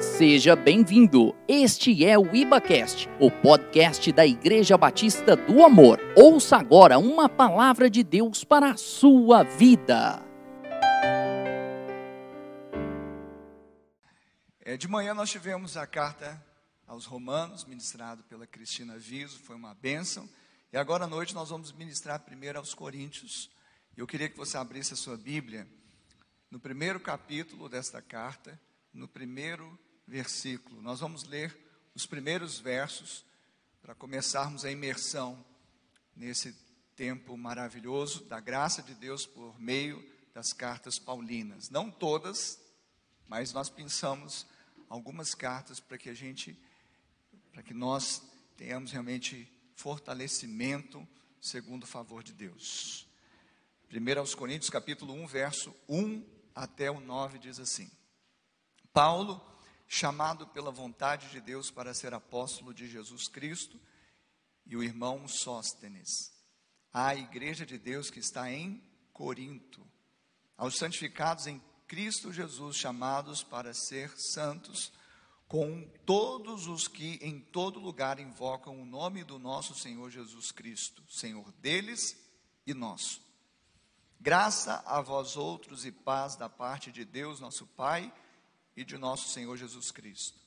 Seja bem-vindo. Este é o IbaCast, o podcast da Igreja Batista do Amor. Ouça agora uma palavra de Deus para a sua vida. É, de manhã nós tivemos a carta aos Romanos, ministrado pela Cristina Viso, foi uma bênção. E agora à noite nós vamos ministrar primeiro aos Coríntios. Eu queria que você abrisse a sua Bíblia no primeiro capítulo desta carta, no primeiro versículo. Nós vamos ler os primeiros versos para começarmos a imersão nesse tempo maravilhoso da graça de Deus por meio das cartas paulinas. Não todas, mas nós pensamos algumas cartas para que a gente, para que nós tenhamos realmente fortalecimento segundo o favor de Deus. 1 aos Coríntios, capítulo 1, verso 1 até o 9 diz assim: Paulo, chamado pela vontade de Deus para ser apóstolo de Jesus Cristo, e o irmão Sóstenes, à igreja de Deus que está em Corinto, aos santificados em Cristo Jesus, chamados para ser santos, com todos os que em todo lugar invocam o nome do nosso Senhor Jesus Cristo, Senhor deles e nosso. Graça a vós outros e paz da parte de Deus, nosso Pai, e de nosso Senhor Jesus Cristo.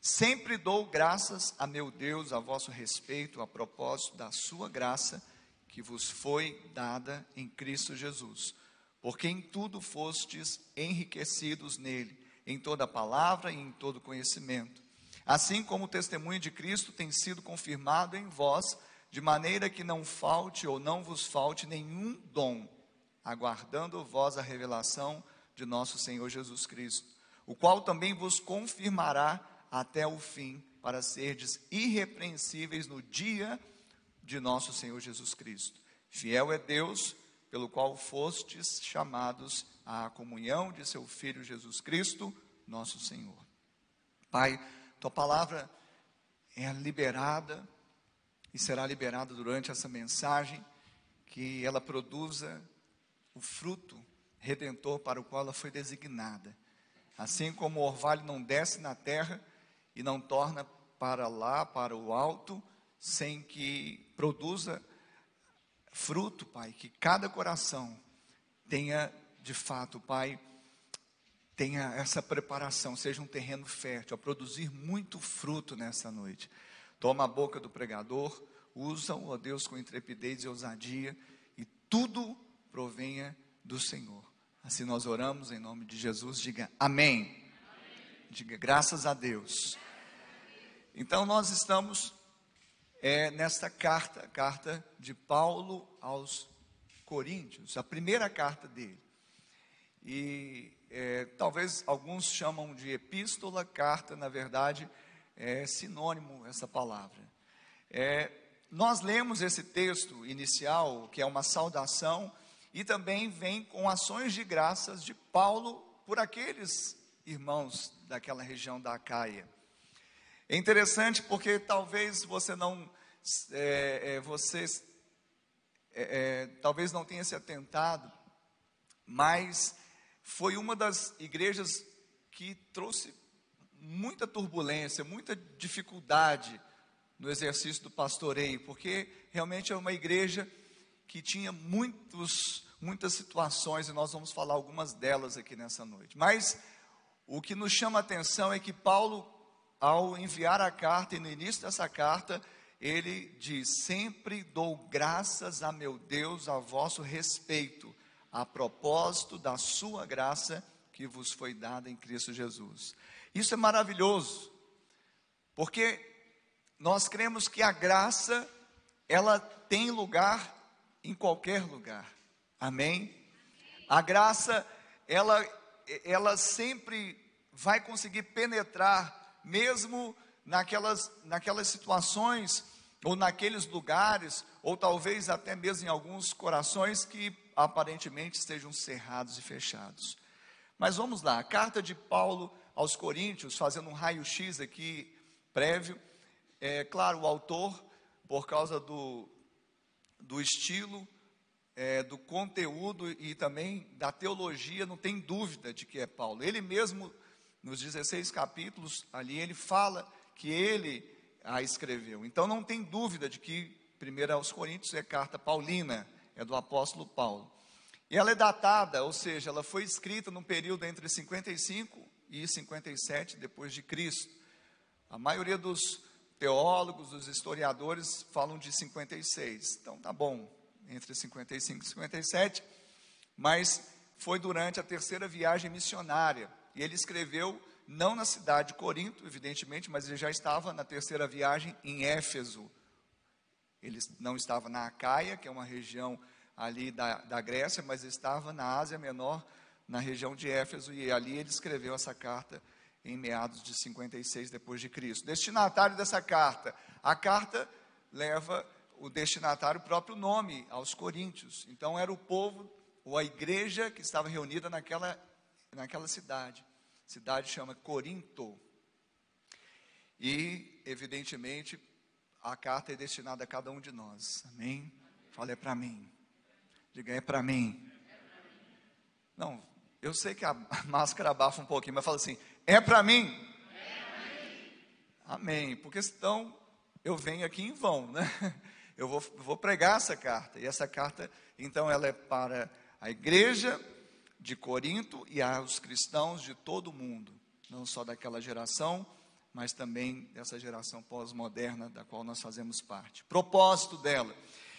Sempre dou graças a meu Deus a vosso respeito, a propósito da sua graça que vos foi dada em Cristo Jesus, porque em tudo fostes enriquecidos nele, em toda palavra e em todo conhecimento. Assim como o testemunho de Cristo tem sido confirmado em vós, de maneira que não falte ou não vos falte nenhum dom, aguardando vós a revelação de nosso Senhor Jesus Cristo o qual também vos confirmará até o fim, para serdes irrepreensíveis no dia de nosso Senhor Jesus Cristo. Fiel é Deus, pelo qual fostes chamados à comunhão de seu Filho Jesus Cristo, nosso Senhor. Pai, tua palavra é liberada e será liberada durante essa mensagem, que ela produza o fruto redentor para o qual ela foi designada. Assim como o orvalho não desce na terra e não torna para lá, para o alto, sem que produza fruto, Pai, que cada coração tenha de fato, Pai, tenha essa preparação, seja um terreno fértil, a produzir muito fruto nessa noite. Toma a boca do pregador, usa-o, ó Deus, com intrepidez e ousadia, e tudo provenha do Senhor. Assim nós oramos em nome de Jesus. Diga amém. amém. Diga graças a Deus. Então nós estamos é, nesta carta, carta de Paulo aos Coríntios, a primeira carta dele. E é, talvez alguns chamam de epístola, carta, na verdade, é sinônimo essa palavra. É, nós lemos esse texto inicial, que é uma saudação e também vem com ações de graças de Paulo por aqueles irmãos daquela região da Acaia. É interessante porque talvez você não, é, é, você é, é, talvez não tenha se atentado, mas foi uma das igrejas que trouxe muita turbulência, muita dificuldade no exercício do pastoreio, porque realmente é uma igreja que tinha muitos, muitas situações, e nós vamos falar algumas delas aqui nessa noite. Mas o que nos chama a atenção é que Paulo, ao enviar a carta, e no início dessa carta, ele diz: Sempre dou graças a meu Deus a vosso respeito, a propósito da sua graça que vos foi dada em Cristo Jesus. Isso é maravilhoso, porque nós cremos que a graça, ela tem lugar em qualquer lugar. Amém? A graça, ela, ela sempre vai conseguir penetrar, mesmo naquelas, naquelas situações, ou naqueles lugares, ou talvez até mesmo em alguns corações que aparentemente estejam cerrados e fechados. Mas vamos lá, a carta de Paulo aos Coríntios, fazendo um raio-x aqui prévio, é claro, o autor, por causa do, do estilo, é, do conteúdo e também da teologia, não tem dúvida de que é Paulo. Ele mesmo nos 16 capítulos ali, ele fala que ele a escreveu. Então não tem dúvida de que 1 aos Coríntios é carta paulina, é do apóstolo Paulo. E ela é datada, ou seja, ela foi escrita num período entre 55 e 57 depois de Cristo. A maioria dos teólogos, dos historiadores falam de 56. Então tá bom, entre 55 e 57, mas foi durante a terceira viagem missionária. E ele escreveu não na cidade de Corinto, evidentemente, mas ele já estava na terceira viagem em Éfeso. Ele não estava na Acaia, que é uma região ali da, da Grécia, mas estava na Ásia Menor, na região de Éfeso, e ali ele escreveu essa carta em meados de 56 depois de Cristo. Destinatário dessa carta, a carta leva o destinatário o próprio nome aos coríntios. Então era o povo ou a igreja que estava reunida naquela naquela cidade. A cidade chama Corinto. E evidentemente a carta é destinada a cada um de nós. Amém. Fala é para mim. Diga é para mim. Não, eu sei que a máscara abafa um pouquinho, mas fala assim: é para mim? Amém. Porque senão eu venho aqui em vão, né? Eu vou, vou pregar essa carta. E essa carta, então, ela é para a igreja de Corinto e aos cristãos de todo o mundo, não só daquela geração, mas também dessa geração pós-moderna da qual nós fazemos parte. Propósito dela: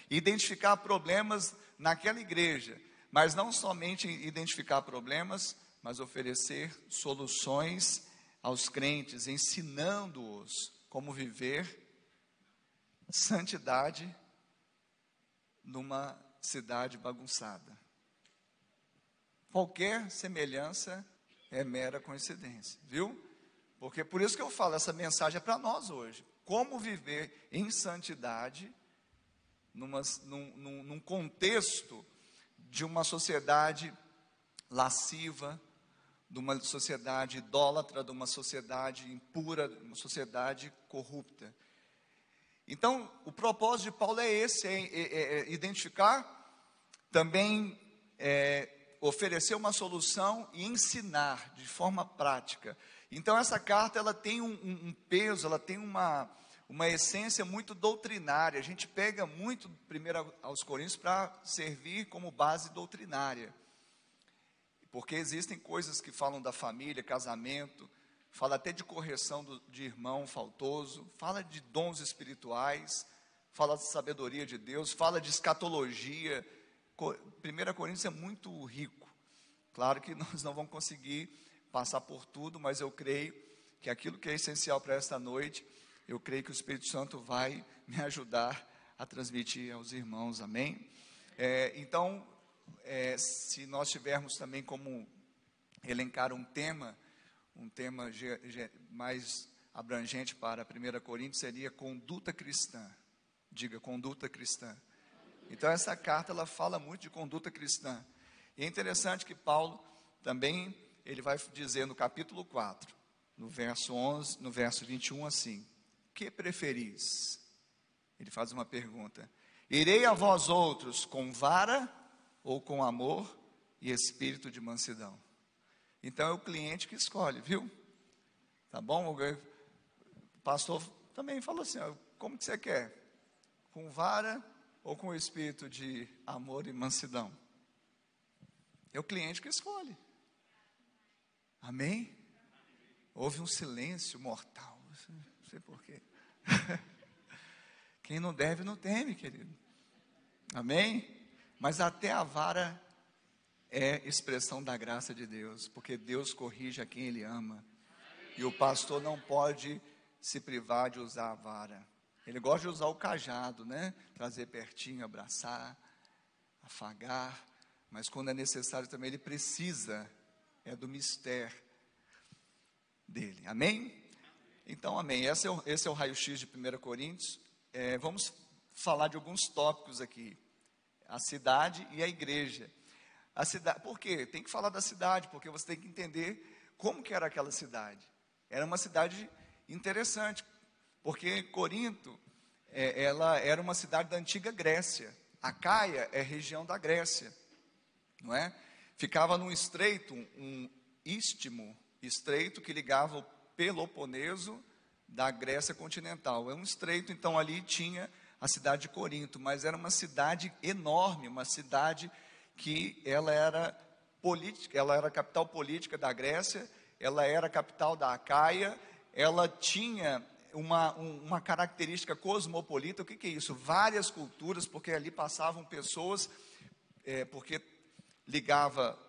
identificar problemas naquela igreja, mas não somente identificar problemas, mas oferecer soluções aos crentes, ensinando-os como viver santidade numa cidade bagunçada. Qualquer semelhança é mera coincidência, viu? Porque por isso que eu falo, essa mensagem é para nós hoje. Como viver em santidade numa, num, num, num contexto de uma sociedade lasciva, de uma sociedade idólatra, de uma sociedade impura, de uma sociedade corrupta. Então, o propósito de Paulo é esse: é, é, é identificar, também é, oferecer uma solução e ensinar de forma prática. Então, essa carta ela tem um, um, um peso, ela tem uma, uma essência muito doutrinária. A gente pega muito, primeiro aos Coríntios, para servir como base doutrinária. Porque existem coisas que falam da família, casamento, fala até de correção do, de irmão faltoso, fala de dons espirituais, fala de sabedoria de Deus, fala de escatologia. 1 Coríntios é muito rico. Claro que nós não vamos conseguir passar por tudo, mas eu creio que aquilo que é essencial para esta noite, eu creio que o Espírito Santo vai me ajudar a transmitir aos irmãos, amém? É, então, é, se nós tivermos também como elencar um tema, um tema mais abrangente para 1 Coríntios seria conduta cristã. Diga, conduta cristã. Então, essa carta ela fala muito de conduta cristã. E é interessante que Paulo também ele vai dizer no capítulo 4, no verso 11, no verso 21 assim: "Que preferis?" Ele faz uma pergunta: "Irei a vós outros com vara ou com amor e espírito de mansidão. Então é o cliente que escolhe, viu? Tá bom? O pastor também falou assim: ó, como que você quer? Com vara ou com espírito de amor e mansidão? É o cliente que escolhe. Amém? Houve um silêncio mortal. Não sei porquê. Quem não deve, não teme, querido. Amém? Mas até a vara é expressão da graça de Deus, porque Deus corrige a quem Ele ama. E o pastor não pode se privar de usar a vara. Ele gosta de usar o cajado, né? Trazer pertinho, abraçar, afagar. Mas quando é necessário também, ele precisa, é do mistério dele. Amém? Então, amém. Esse é o, é o raio-x de 1 Coríntios. É, vamos falar de alguns tópicos aqui a cidade e a igreja. A cidade, por quê? Tem que falar da cidade, porque você tem que entender como que era aquela cidade. Era uma cidade interessante, porque Corinto, é, ela era uma cidade da antiga Grécia. A Caia é região da Grécia, não é? Ficava num estreito, um istmo, estreito que ligava o Peloponeso da Grécia continental. É um estreito, então ali tinha a cidade de Corinto, mas era uma cidade enorme, uma cidade que ela era política, ela era a capital política da Grécia, ela era a capital da Acaia, ela tinha uma, uma característica cosmopolita. O que, que, é isso? Várias culturas, porque ali passavam pessoas, é, porque ligava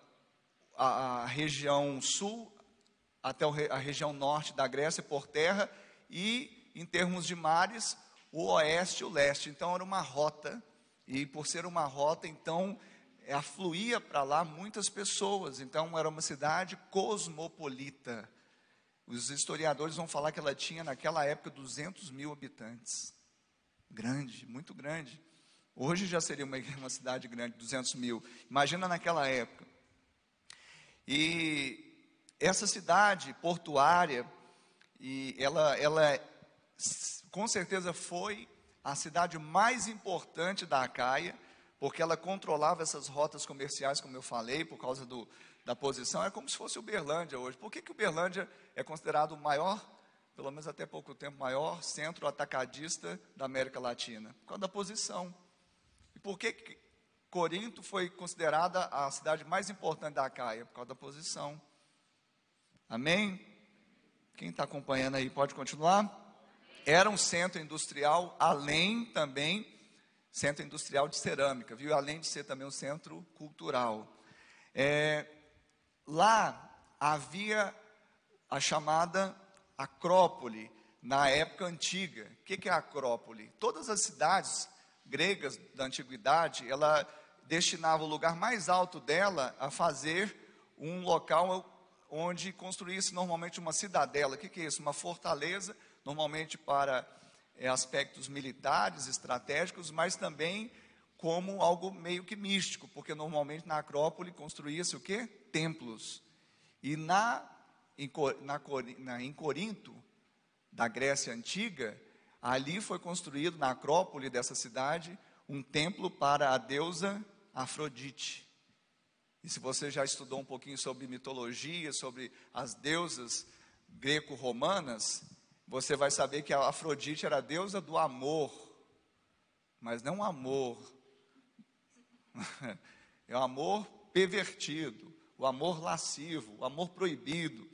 a, a, região sul até a região norte da Grécia por terra e, em termos de mares, o oeste e o leste. Então, era uma rota, e por ser uma rota, então, afluía para lá muitas pessoas. Então, era uma cidade cosmopolita. Os historiadores vão falar que ela tinha, naquela época, 200 mil habitantes. Grande, muito grande. Hoje já seria uma, uma cidade grande, 200 mil. Imagina naquela época. E essa cidade portuária, e ela, ela com certeza foi a cidade mais importante da Acaia, porque ela controlava essas rotas comerciais, como eu falei, por causa do, da posição, é como se fosse Uberlândia hoje. Por que, que Uberlândia é considerado o maior, pelo menos até pouco tempo, maior centro atacadista da América Latina? Por causa da posição. E por que, que Corinto foi considerada a cidade mais importante da Acaia? Por causa da posição. Amém? Quem está acompanhando aí pode continuar? Era um centro industrial, além também centro industrial de cerâmica, viu? Além de ser também um centro cultural. É, Lá havia a chamada Acrópole, na época antiga. O que é a Acrópole? Todas as cidades gregas da antiguidade, ela destinava o lugar mais alto dela a fazer um local onde construísse normalmente uma cidadela. O que é isso? Uma fortaleza, normalmente para é, aspectos militares, estratégicos, mas também como algo meio que místico, porque normalmente na Acrópole construía-se o quê? Templos. E na em, na, na, em Corinto, da Grécia Antiga, ali foi construído na Acrópole dessa cidade um templo para a deusa Afrodite. E se você já estudou um pouquinho sobre mitologia, sobre as deusas greco-romanas, você vai saber que a Afrodite era a deusa do amor, mas não amor é o amor pervertido, o amor lascivo, o amor proibido,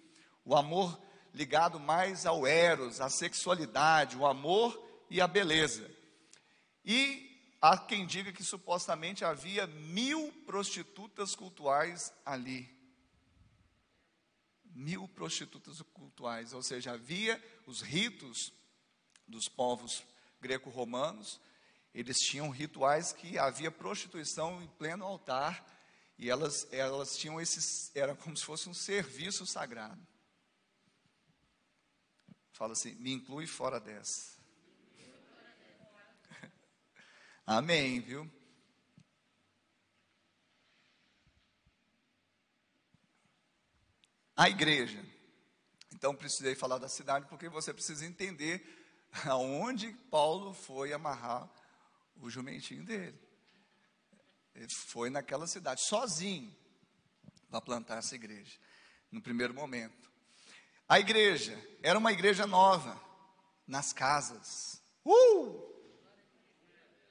o amor ligado mais ao eros, à sexualidade, o amor e a beleza. E há quem diga que supostamente havia mil prostitutas cultuais ali. Mil prostitutas cultuais, ou seja, havia os ritos dos povos greco-romanos, eles tinham rituais que havia prostituição em pleno altar e elas, elas tinham esses, era como se fosse um serviço sagrado. Fala assim, me inclui fora dessa. Amém, viu? A igreja. Então precisei falar da cidade porque você precisa entender aonde Paulo foi amarrar o jumentinho dele. Ele foi naquela cidade, sozinho, para plantar essa igreja, no primeiro momento. A igreja era uma igreja nova, nas casas. Uh!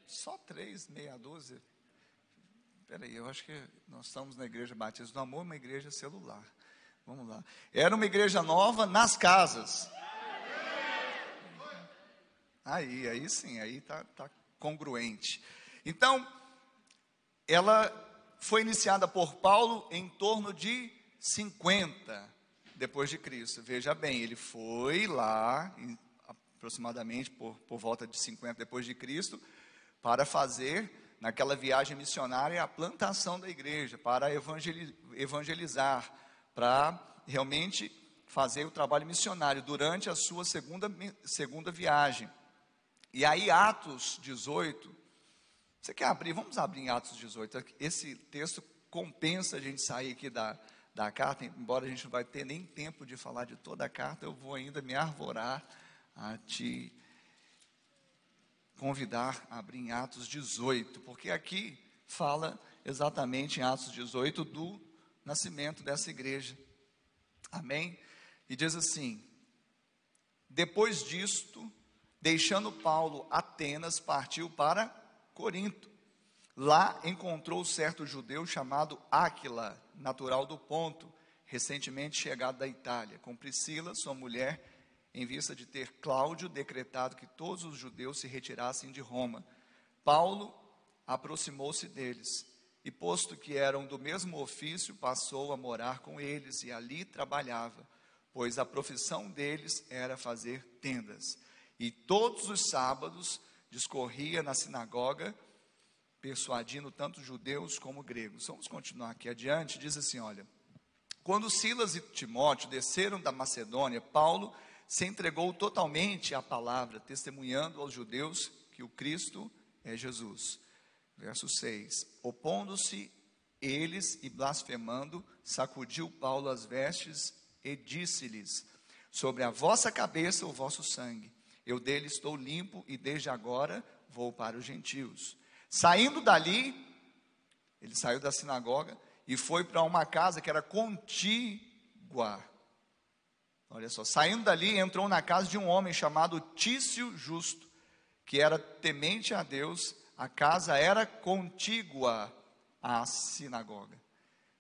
Só três, meia dúzia. Peraí, eu acho que nós estamos na igreja Batista do Amor, uma igreja celular. Vamos lá. Era uma igreja nova nas casas. Aí, aí sim, aí tá, tá congruente. Então, ela foi iniciada por Paulo em torno de 50 depois de Cristo. Veja bem, ele foi lá, aproximadamente por, por volta de 50 depois de Cristo, para fazer naquela viagem missionária a plantação da igreja, para evangelizar, para realmente fazer o trabalho missionário durante a sua segunda, segunda viagem. E aí, Atos 18, você quer abrir? Vamos abrir em Atos 18. Esse texto compensa a gente sair aqui da, da carta, embora a gente não vai ter nem tempo de falar de toda a carta, eu vou ainda me arvorar a te convidar a abrir em Atos 18, porque aqui fala exatamente em Atos 18 do nascimento dessa igreja. Amém? E diz assim: depois disto, deixando Paulo Atenas, partiu para Corinto. Lá encontrou certo judeu chamado Áquila, natural do Ponto, recentemente chegado da Itália, com Priscila, sua mulher, em vista de ter Cláudio decretado que todos os judeus se retirassem de Roma. Paulo aproximou-se deles e, posto que eram do mesmo ofício, passou a morar com eles e ali trabalhava, pois a profissão deles era fazer tendas. E todos os sábados discorria na sinagoga persuadindo tanto judeus como gregos. Vamos continuar aqui adiante. Diz assim: olha. Quando Silas e Timóteo desceram da Macedônia, Paulo se entregou totalmente à palavra, testemunhando aos judeus que o Cristo é Jesus. Verso 6: Opondo-se eles e blasfemando, sacudiu Paulo as vestes e disse-lhes: Sobre a vossa cabeça o vosso sangue. Eu dele estou limpo e desde agora vou para os gentios. Saindo dali, ele saiu da sinagoga e foi para uma casa que era contígua. Olha só, saindo dali, entrou na casa de um homem chamado Tício Justo, que era temente a Deus. A casa era contígua à sinagoga.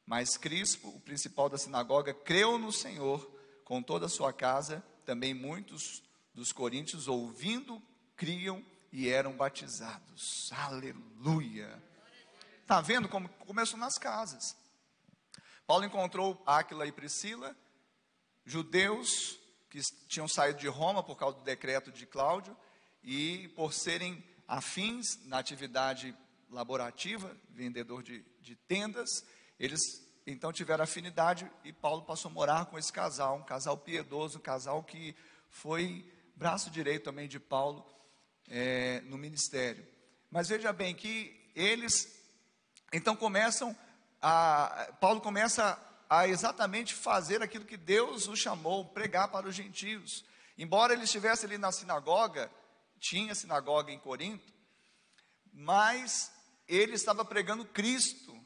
Mas Crispo, o principal da sinagoga, creu no Senhor com toda a sua casa. Também muitos dos coríntios, ouvindo, criam e eram batizados. Aleluia. Está vendo como começou nas casas? Paulo encontrou Áquila e Priscila, judeus que tinham saído de Roma por causa do decreto de Cláudio e por serem afins na atividade laborativa, vendedor de, de tendas, eles então tiveram afinidade e Paulo passou a morar com esse casal, um casal piedoso, um casal que foi braço direito também de Paulo é, no ministério. Mas veja bem que eles então começam a Paulo começa a exatamente fazer aquilo que Deus o chamou, pregar para os gentios. Embora ele estivesse ali na sinagoga, tinha sinagoga em Corinto, mas ele estava pregando Cristo,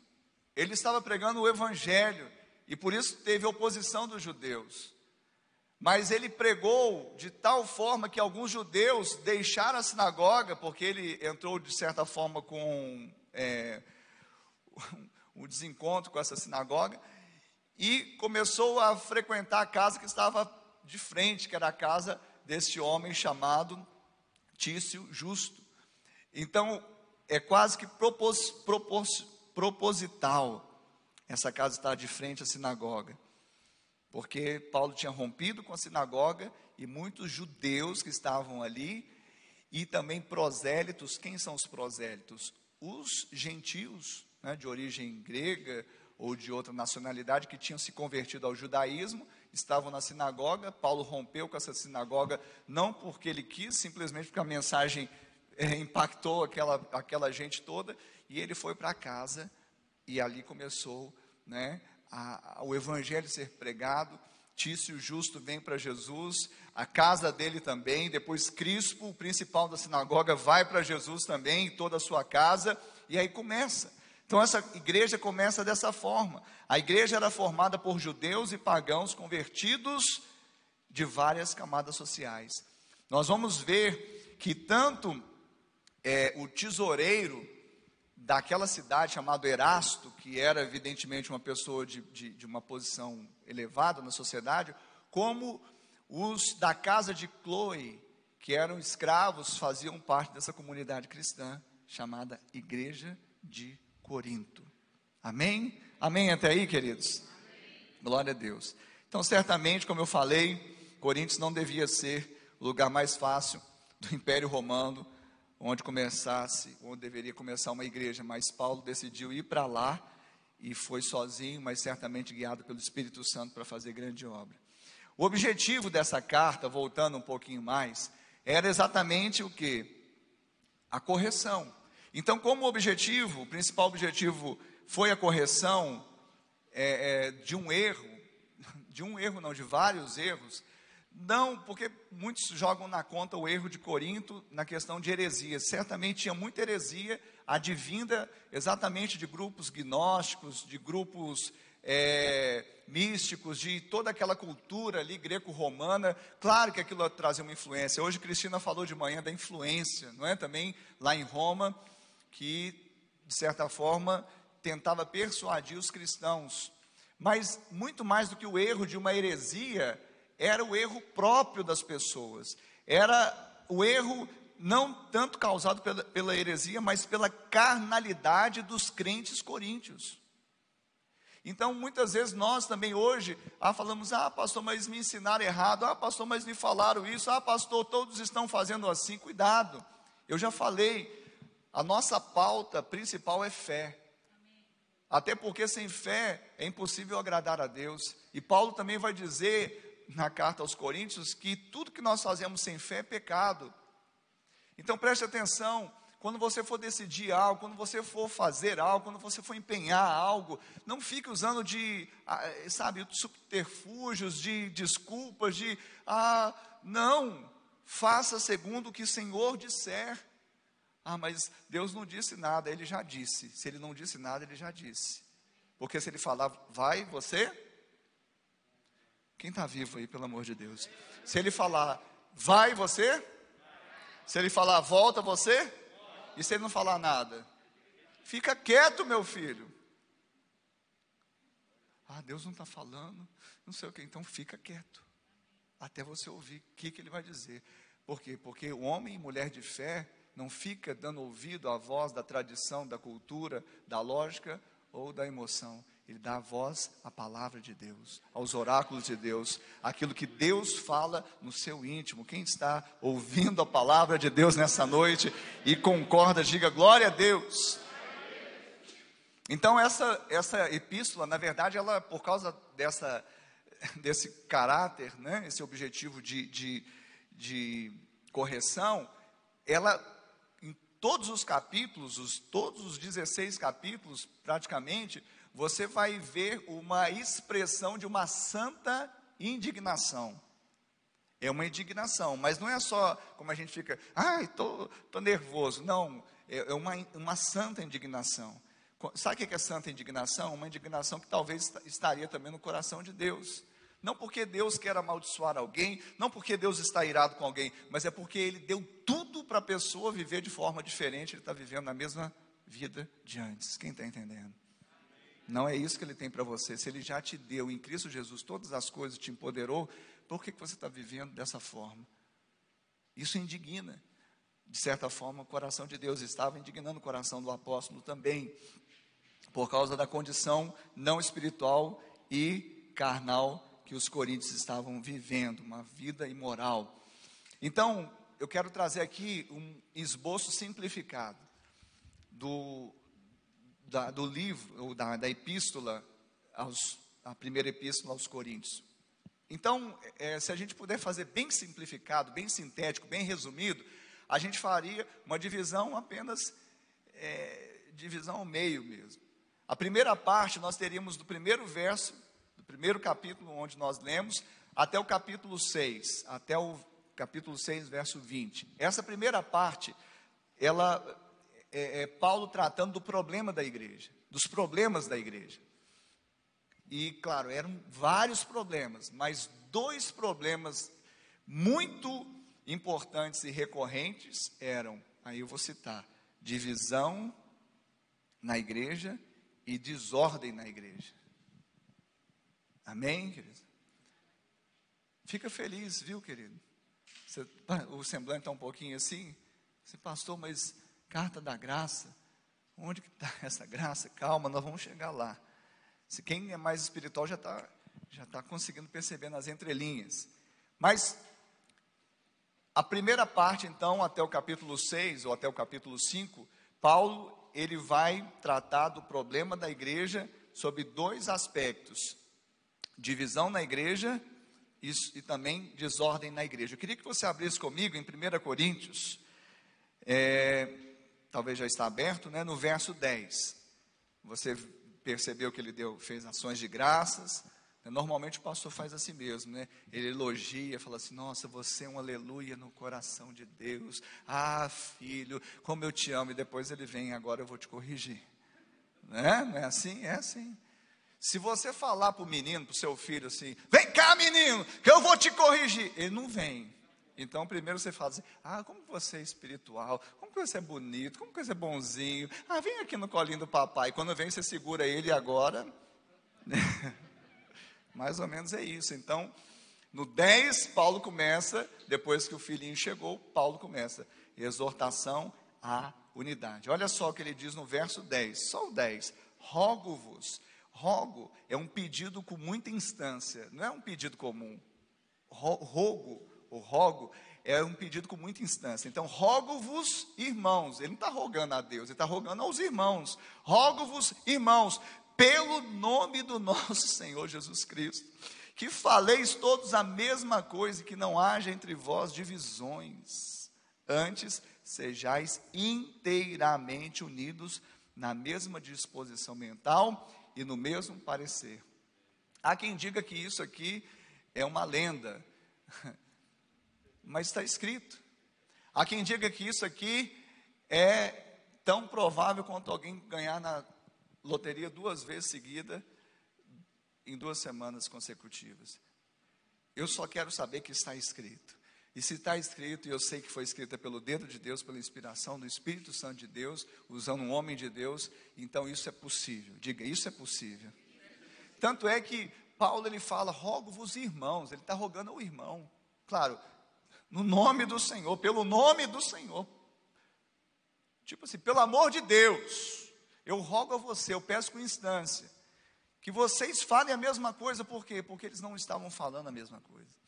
ele estava pregando o Evangelho, e por isso teve oposição dos judeus. Mas ele pregou de tal forma que alguns judeus deixaram a sinagoga, porque ele entrou de certa forma com é, um desencontro com essa sinagoga, e começou a frequentar a casa que estava de frente, que era a casa desse homem chamado Tício Justo. Então, é quase que propos, propos, proposital essa casa estar de frente à sinagoga, porque Paulo tinha rompido com a sinagoga e muitos judeus que estavam ali, e também prosélitos. Quem são os prosélitos? Os gentios né, de origem grega ou de outra nacionalidade que tinham se convertido ao judaísmo, estavam na sinagoga. Paulo rompeu com essa sinagoga, não porque ele quis, simplesmente porque a mensagem é, impactou aquela, aquela gente toda, e ele foi para casa e ali começou né, a, a, o evangelho ser pregado. Tício Justo vem para Jesus, a casa dele também, depois Crispo, o principal da sinagoga, vai para Jesus também, toda a sua casa, e aí começa. Então essa igreja começa dessa forma. A igreja era formada por judeus e pagãos convertidos de várias camadas sociais. Nós vamos ver que tanto é, o tesoureiro daquela cidade chamado Erasto, que era evidentemente uma pessoa de, de, de uma posição elevada na sociedade, como os da casa de Chloe, que eram escravos, faziam parte dessa comunidade cristã chamada Igreja de Corinto. Amém? Amém até aí, queridos? Amém. Glória a Deus. Então, certamente, como eu falei, Coríntios não devia ser o lugar mais fácil do Império Romano, onde começasse, onde deveria começar uma igreja, mas Paulo decidiu ir para lá e foi sozinho, mas certamente guiado pelo Espírito Santo para fazer grande obra. O objetivo dessa carta, voltando um pouquinho mais, era exatamente o que? A correção. Então, como objetivo, o principal objetivo foi a correção é, é, de um erro, de um erro não, de vários erros, não, porque muitos jogam na conta o erro de Corinto na questão de heresia. Certamente tinha muita heresia advinda exatamente de grupos gnósticos, de grupos é, místicos, de toda aquela cultura ali greco-romana. Claro que aquilo trazia uma influência. Hoje Cristina falou de manhã da influência, não é? Também lá em Roma, que de certa forma tentava persuadir os cristãos. Mas muito mais do que o erro de uma heresia, era o erro próprio das pessoas. Era o erro não tanto causado pela, pela heresia, mas pela carnalidade dos crentes coríntios. Então, muitas vezes nós também hoje, ah, falamos, ah, pastor, mas me ensinaram errado, ah, pastor, mas me falaram isso, ah, pastor, todos estão fazendo assim, cuidado. Eu já falei, a nossa pauta principal é fé. Até porque sem fé é impossível agradar a Deus. E Paulo também vai dizer na carta aos Coríntios que tudo que nós fazemos sem fé é pecado. Então preste atenção, quando você for decidir algo, quando você for fazer algo, quando você for empenhar algo, não fique usando de, ah, sabe, subterfúgios, de desculpas, de, ah, não, faça segundo o que o Senhor disser. Ah, mas Deus não disse nada, Ele já disse. Se Ele não disse nada, Ele já disse. Porque se Ele falar, vai você? Quem está vivo aí, pelo amor de Deus? Se Ele falar, vai você? Se ele falar, volta você? E se ele não falar nada? Fica quieto, meu filho. Ah, Deus não está falando, não sei o que, então fica quieto. Até você ouvir o que, que ele vai dizer. Por quê? Porque o homem e mulher de fé não fica dando ouvido à voz da tradição, da cultura, da lógica ou da emoção. Ele dá voz à palavra de Deus, aos oráculos de Deus, aquilo que Deus fala no seu íntimo. Quem está ouvindo a palavra de Deus nessa noite e concorda, diga glória a Deus. Então essa essa epístola, na verdade, ela por causa dessa desse caráter, né, esse objetivo de, de, de correção, ela todos os capítulos, os, todos os 16 capítulos, praticamente, você vai ver uma expressão de uma santa indignação. É uma indignação, mas não é só como a gente fica, ai, tô, tô nervoso. Não, é, é uma, uma santa indignação. Sabe o que é santa indignação? Uma indignação que talvez estaria também no coração de Deus. Não porque Deus quer amaldiçoar alguém, não porque Deus está irado com alguém, mas é porque Ele deu tudo para a pessoa viver de forma diferente, Ele está vivendo a mesma vida de antes. Quem está entendendo? Não é isso que Ele tem para você. Se Ele já te deu em Cristo Jesus todas as coisas, te empoderou, por que, que você está vivendo dessa forma? Isso indigna. De certa forma, o coração de Deus estava indignando o coração do apóstolo também, por causa da condição não espiritual e carnal que os coríntios estavam vivendo, uma vida imoral. Então, eu quero trazer aqui um esboço simplificado do, da, do livro, ou da, da epístola, aos, a primeira epístola aos Coríntios. Então, é, se a gente puder fazer bem simplificado, bem sintético, bem resumido, a gente faria uma divisão apenas, é, divisão ao meio mesmo. A primeira parte nós teríamos do primeiro verso, do primeiro capítulo onde nós lemos, até o capítulo 6, até o capítulo 6, verso 20. Essa primeira parte, ela é, é, Paulo tratando do problema da igreja, dos problemas da igreja. E, claro, eram vários problemas, mas dois problemas muito importantes e recorrentes eram, aí eu vou citar, divisão na igreja e desordem na igreja. Amém, querido? Fica feliz, viu, querido? Você, o semblante está um pouquinho assim. Você, pastor, mas carta da graça. Onde que está essa graça? Calma, nós vamos chegar lá. Se quem é mais espiritual já está já tá conseguindo perceber nas entrelinhas. Mas a primeira parte, então, até o capítulo 6 ou até o capítulo 5, Paulo ele vai tratar do problema da igreja sob dois aspectos: divisão na igreja e, também desordem na igreja. Eu queria que você abrisse comigo em 1 Coríntios, é, talvez já está aberto, né? No verso 10. Você percebeu que ele deu, fez ações de graças. Né? Normalmente o pastor faz assim mesmo, né? Ele elogia, fala assim: Nossa, você é um aleluia no coração de Deus. Ah, filho, como eu te amo. E depois ele vem, agora eu vou te corrigir. Né? Não é assim? É assim. Se você falar para o menino, para o seu filho assim, vem cá menino, que eu vou te corrigir, ele não vem. Então, primeiro você fala assim: Ah, como você é espiritual, como você é bonito, como você é bonzinho. Ah, vem aqui no colinho do papai. Quando vem, você segura ele agora. Mais ou menos é isso. Então, no 10, Paulo começa, depois que o filhinho chegou, Paulo começa. Exortação à unidade. Olha só o que ele diz no verso 10, só o 10. Rogo-vos. Rogo é um pedido com muita instância, não é um pedido comum. Rogo o rogo é um pedido com muita instância. Então, rogo-vos, irmãos. Ele não está rogando a Deus, ele está rogando aos irmãos. Rogo-vos, irmãos, pelo nome do nosso Senhor Jesus Cristo, que faleis todos a mesma coisa e que não haja entre vós divisões. Antes, sejais inteiramente unidos na mesma disposição mental e no mesmo parecer. Há quem diga que isso aqui é uma lenda mas está escrito. Há quem diga que isso aqui é tão provável quanto alguém ganhar na loteria duas vezes seguida em duas semanas consecutivas. Eu só quero saber que está escrito. E se está escrito, e eu sei que foi escrita pelo dedo de Deus, pela inspiração do Espírito Santo de Deus, usando um homem de Deus, então isso é possível. Diga, isso é possível. Tanto é que Paulo ele fala, rogo-vos irmãos, ele está rogando ao irmão. Claro, no nome do Senhor, pelo nome do Senhor. Tipo assim, pelo amor de Deus, eu rogo a você, eu peço com instância, que vocês falem a mesma coisa, por quê? Porque eles não estavam falando a mesma coisa.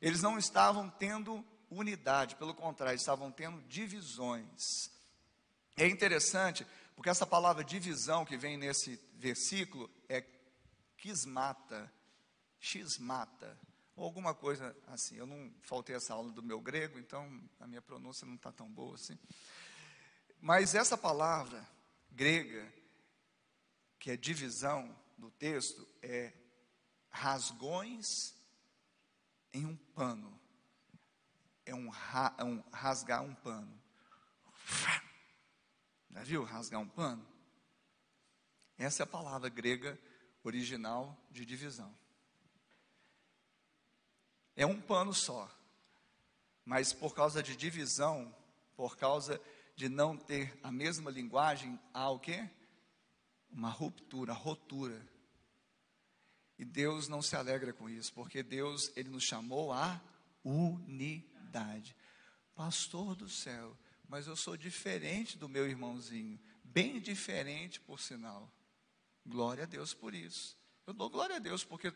Eles não estavam tendo unidade, pelo contrário, estavam tendo divisões. É interessante, porque essa palavra divisão que vem nesse versículo é quismata, xmata ou alguma coisa assim. Eu não faltei essa aula do meu grego, então a minha pronúncia não está tão boa assim. Mas essa palavra grega, que é divisão do texto, é rasgões em um pano. É um, ra, é um rasgar um pano. Já viu rasgar um pano? Essa é a palavra grega original de divisão. É um pano só. Mas por causa de divisão, por causa de não ter a mesma linguagem, há o quê? Uma ruptura, rotura. E Deus não se alegra com isso, porque Deus, Ele nos chamou à unidade. Pastor do céu, mas eu sou diferente do meu irmãozinho, bem diferente por sinal. Glória a Deus por isso. Eu dou glória a Deus porque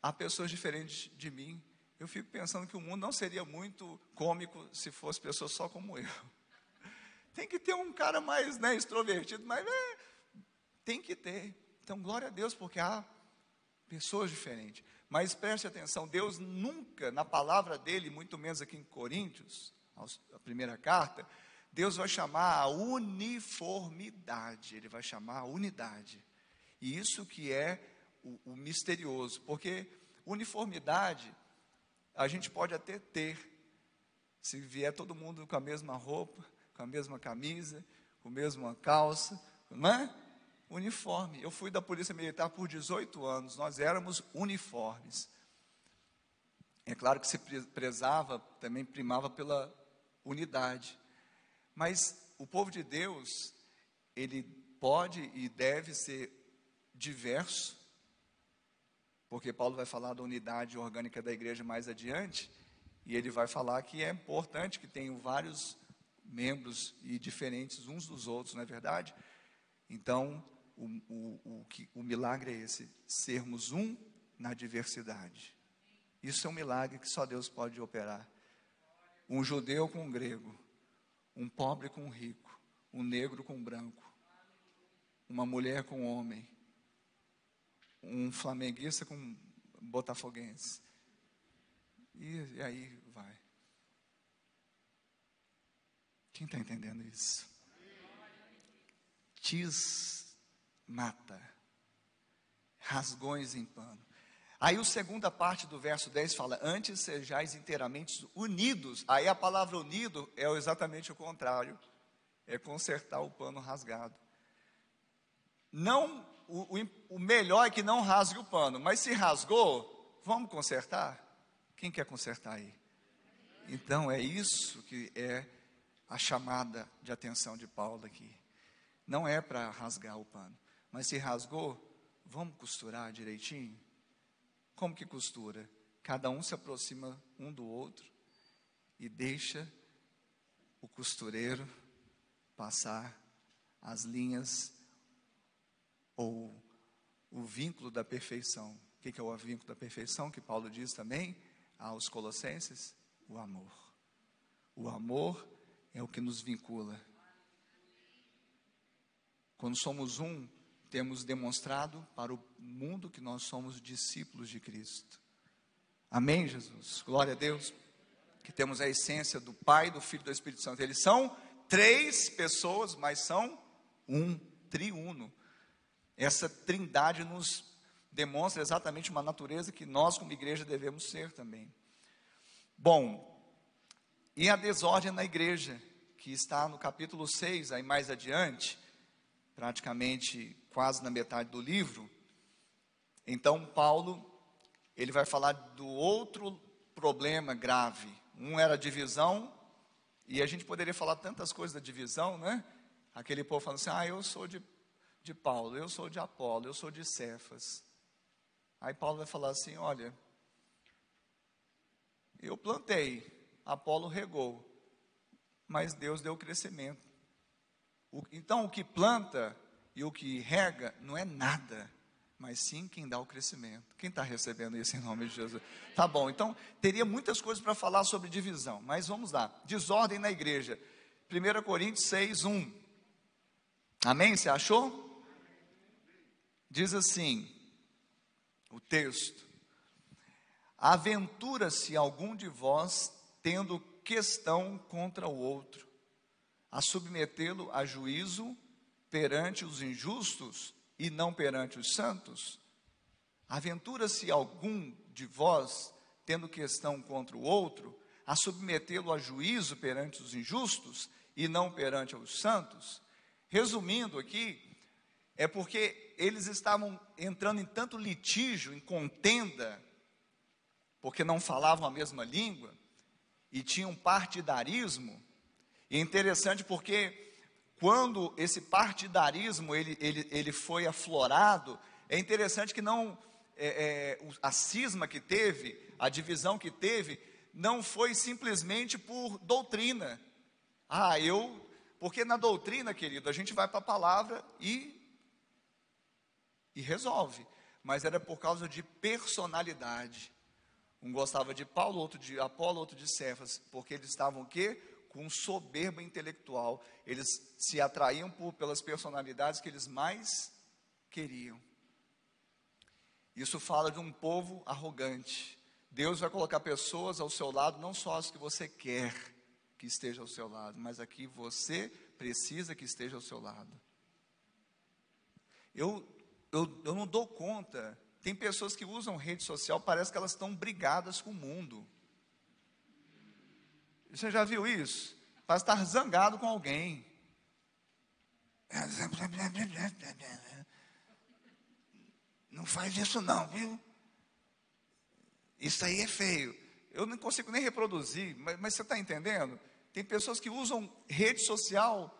há pessoas diferentes de mim. Eu fico pensando que o mundo não seria muito cômico se fosse pessoas só como eu. Tem que ter um cara mais né, extrovertido, mas é, tem que ter. Então, glória a Deus, porque há pessoas diferentes. Mas preste atenção, Deus nunca, na palavra dele, muito menos aqui em Coríntios, a primeira carta, Deus vai chamar a uniformidade, Ele vai chamar a unidade. E isso que é o, o misterioso, porque uniformidade a gente pode até ter, se vier todo mundo com a mesma roupa, com a mesma camisa, com a mesma calça, não é? Uniforme. Eu fui da Polícia Militar por 18 anos, nós éramos uniformes. É claro que se prezava, também primava pela unidade. Mas o povo de Deus, ele pode e deve ser diverso, porque Paulo vai falar da unidade orgânica da igreja mais adiante, e ele vai falar que é importante que tenham vários membros e diferentes uns dos outros, não é verdade? Então, o, o, o, que, o milagre é esse: sermos um na diversidade. Isso é um milagre que só Deus pode operar. Um judeu com um grego, um pobre com um rico, um negro com um branco, uma mulher com um homem, um flamenguista com um botafoguense. E, e aí vai. Quem está entendendo isso? Tis mata, rasgões em pano. Aí a segunda parte do verso 10 fala: Antes sejais inteiramente unidos. Aí a palavra unido é exatamente o contrário: é consertar o pano rasgado. Não o, o, o melhor é que não rasgue o pano, mas se rasgou, vamos consertar? Quem quer consertar aí? Então é isso que é a chamada de atenção de Paulo aqui. Não é para rasgar o pano, mas se rasgou, vamos costurar direitinho? Como que costura? Cada um se aproxima um do outro e deixa o costureiro passar as linhas ou o vínculo da perfeição. O que é o vínculo da perfeição que Paulo diz também aos Colossenses? O amor. O amor é o que nos vincula. Quando somos um, temos demonstrado para o mundo que nós somos discípulos de Cristo. Amém, Jesus? Glória a Deus. Que temos a essência do Pai, do Filho e do Espírito Santo. Eles são três pessoas, mas são um triuno. Essa trindade nos demonstra exatamente uma natureza que nós, como igreja, devemos ser também. Bom, e a desordem na igreja, que está no capítulo 6, aí mais adiante, praticamente quase na metade do livro. Então, Paulo, ele vai falar do outro problema grave. Um era a divisão, e a gente poderia falar tantas coisas da divisão, né? Aquele povo falando assim: ah, eu sou de, de Paulo, eu sou de Apolo, eu sou de Cefas. Aí Paulo vai falar assim: olha, eu plantei, Apolo regou, mas Deus deu crescimento. O, então, o que planta e o que rega não é nada, mas sim quem dá o crescimento. Quem está recebendo isso em nome de Jesus? Tá bom, então teria muitas coisas para falar sobre divisão, mas vamos lá. Desordem na igreja. 1 Coríntios 6, 1. Amém? Você achou? Diz assim: o texto. Aventura-se algum de vós tendo questão contra o outro, a submetê-lo a juízo perante os injustos e não perante os santos? Aventura-se algum de vós tendo questão contra o outro, a submetê-lo a juízo perante os injustos e não perante os santos? Resumindo aqui, é porque eles estavam entrando em tanto litígio, em contenda, porque não falavam a mesma língua e tinham partidarismo. E é interessante porque quando esse partidarismo ele, ele, ele foi aflorado, é interessante que não é, é, a cisma que teve, a divisão que teve, não foi simplesmente por doutrina. Ah, eu. Porque na doutrina, querido, a gente vai para a palavra e e resolve. Mas era por causa de personalidade. Um gostava de Paulo, outro de Apolo, outro de Cefas, porque eles estavam o quê? Com soberba intelectual. Eles se atraíam por, pelas personalidades que eles mais queriam. Isso fala de um povo arrogante. Deus vai colocar pessoas ao seu lado, não só as que você quer que esteja ao seu lado, mas aqui você precisa que esteja ao seu lado. Eu eu, eu não dou conta. Tem pessoas que usam rede social, parece que elas estão brigadas com o mundo. Você já viu isso? Parece estar zangado com alguém. Não faz isso não, viu? Isso aí é feio. Eu não consigo nem reproduzir, mas, mas você está entendendo? Tem pessoas que usam rede social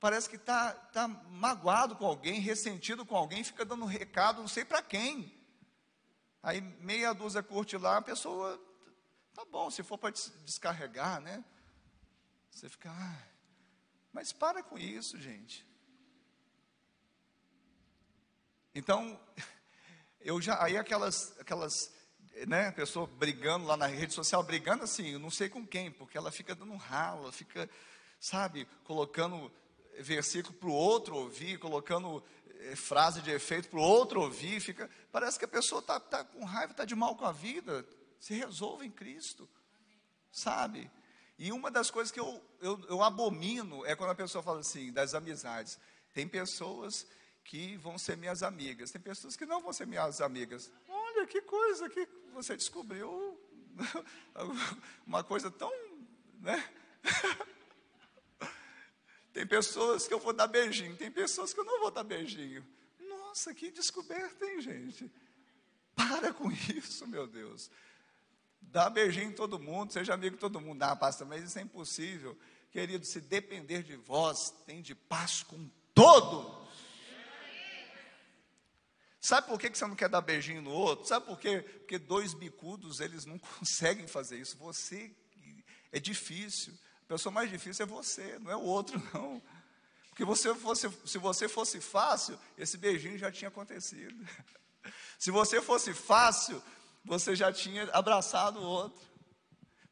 parece que está tá magoado com alguém, ressentido com alguém, fica dando recado, não sei para quem. Aí meia dúzia curte lá, a pessoa, tá bom, se for para descarregar, né? Você fica, ah, mas para com isso, gente. Então, eu já, aí aquelas, aquelas, né, pessoa brigando lá na rede social, brigando assim, eu não sei com quem, porque ela fica dando ralo, fica, sabe, colocando versículo para o outro ouvir, colocando eh, frase de efeito para o outro ouvir, fica, parece que a pessoa está tá com raiva, está de mal com a vida, se resolve em Cristo, sabe? E uma das coisas que eu, eu, eu abomino é quando a pessoa fala assim, das amizades. Tem pessoas que vão ser minhas amigas, tem pessoas que não vão ser minhas amigas. Olha que coisa que você descobriu, uma coisa tão, né? Tem pessoas que eu vou dar beijinho, tem pessoas que eu não vou dar beijinho. Nossa, que descoberta, hein, gente? Para com isso, meu Deus. Dá beijinho em todo mundo, seja amigo de todo mundo. Ah, pastor, mas isso é impossível. Querido, se depender de vós, tem de paz com todos. Sabe por que você não quer dar beijinho no outro? Sabe por quê? Porque dois bicudos, eles não conseguem fazer isso. Você, é difícil. A pessoa mais difícil é você, não é o outro, não. Porque você fosse, se você fosse fácil, esse beijinho já tinha acontecido. Se você fosse fácil, você já tinha abraçado o outro.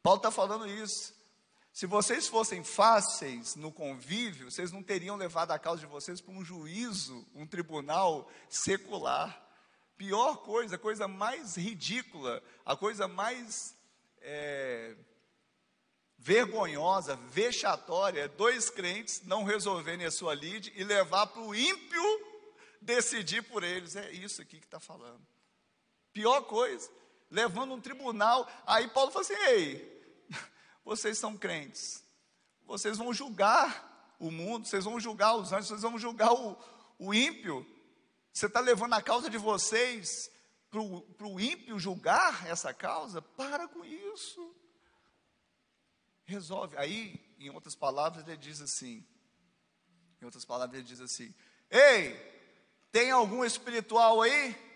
Paulo está falando isso. Se vocês fossem fáceis no convívio, vocês não teriam levado a causa de vocês para um juízo, um tribunal secular. Pior coisa, a coisa mais ridícula, a coisa mais é, vergonhosa, vexatória, é dois crentes não resolverem a sua lide e levar para o ímpio decidir por eles. É isso aqui que está falando. Pior coisa, levando um tribunal. Aí Paulo fala assim: ei, vocês são crentes, vocês vão julgar o mundo, vocês vão julgar os anjos, vocês vão julgar o, o ímpio. Você está levando a causa de vocês para o ímpio julgar essa causa? Para com isso. Resolve. Aí, em outras palavras, ele diz assim: em outras palavras, ele diz assim: Ei, tem algum espiritual aí?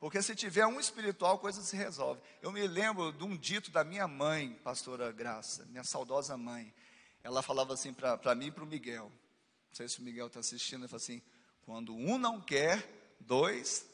Porque se tiver um espiritual, a coisa se resolve. Eu me lembro de um dito da minha mãe, pastora Graça, minha saudosa mãe. Ela falava assim para mim e para o Miguel. Não sei se o Miguel está assistindo. Ela fala assim: quando um não quer, dois.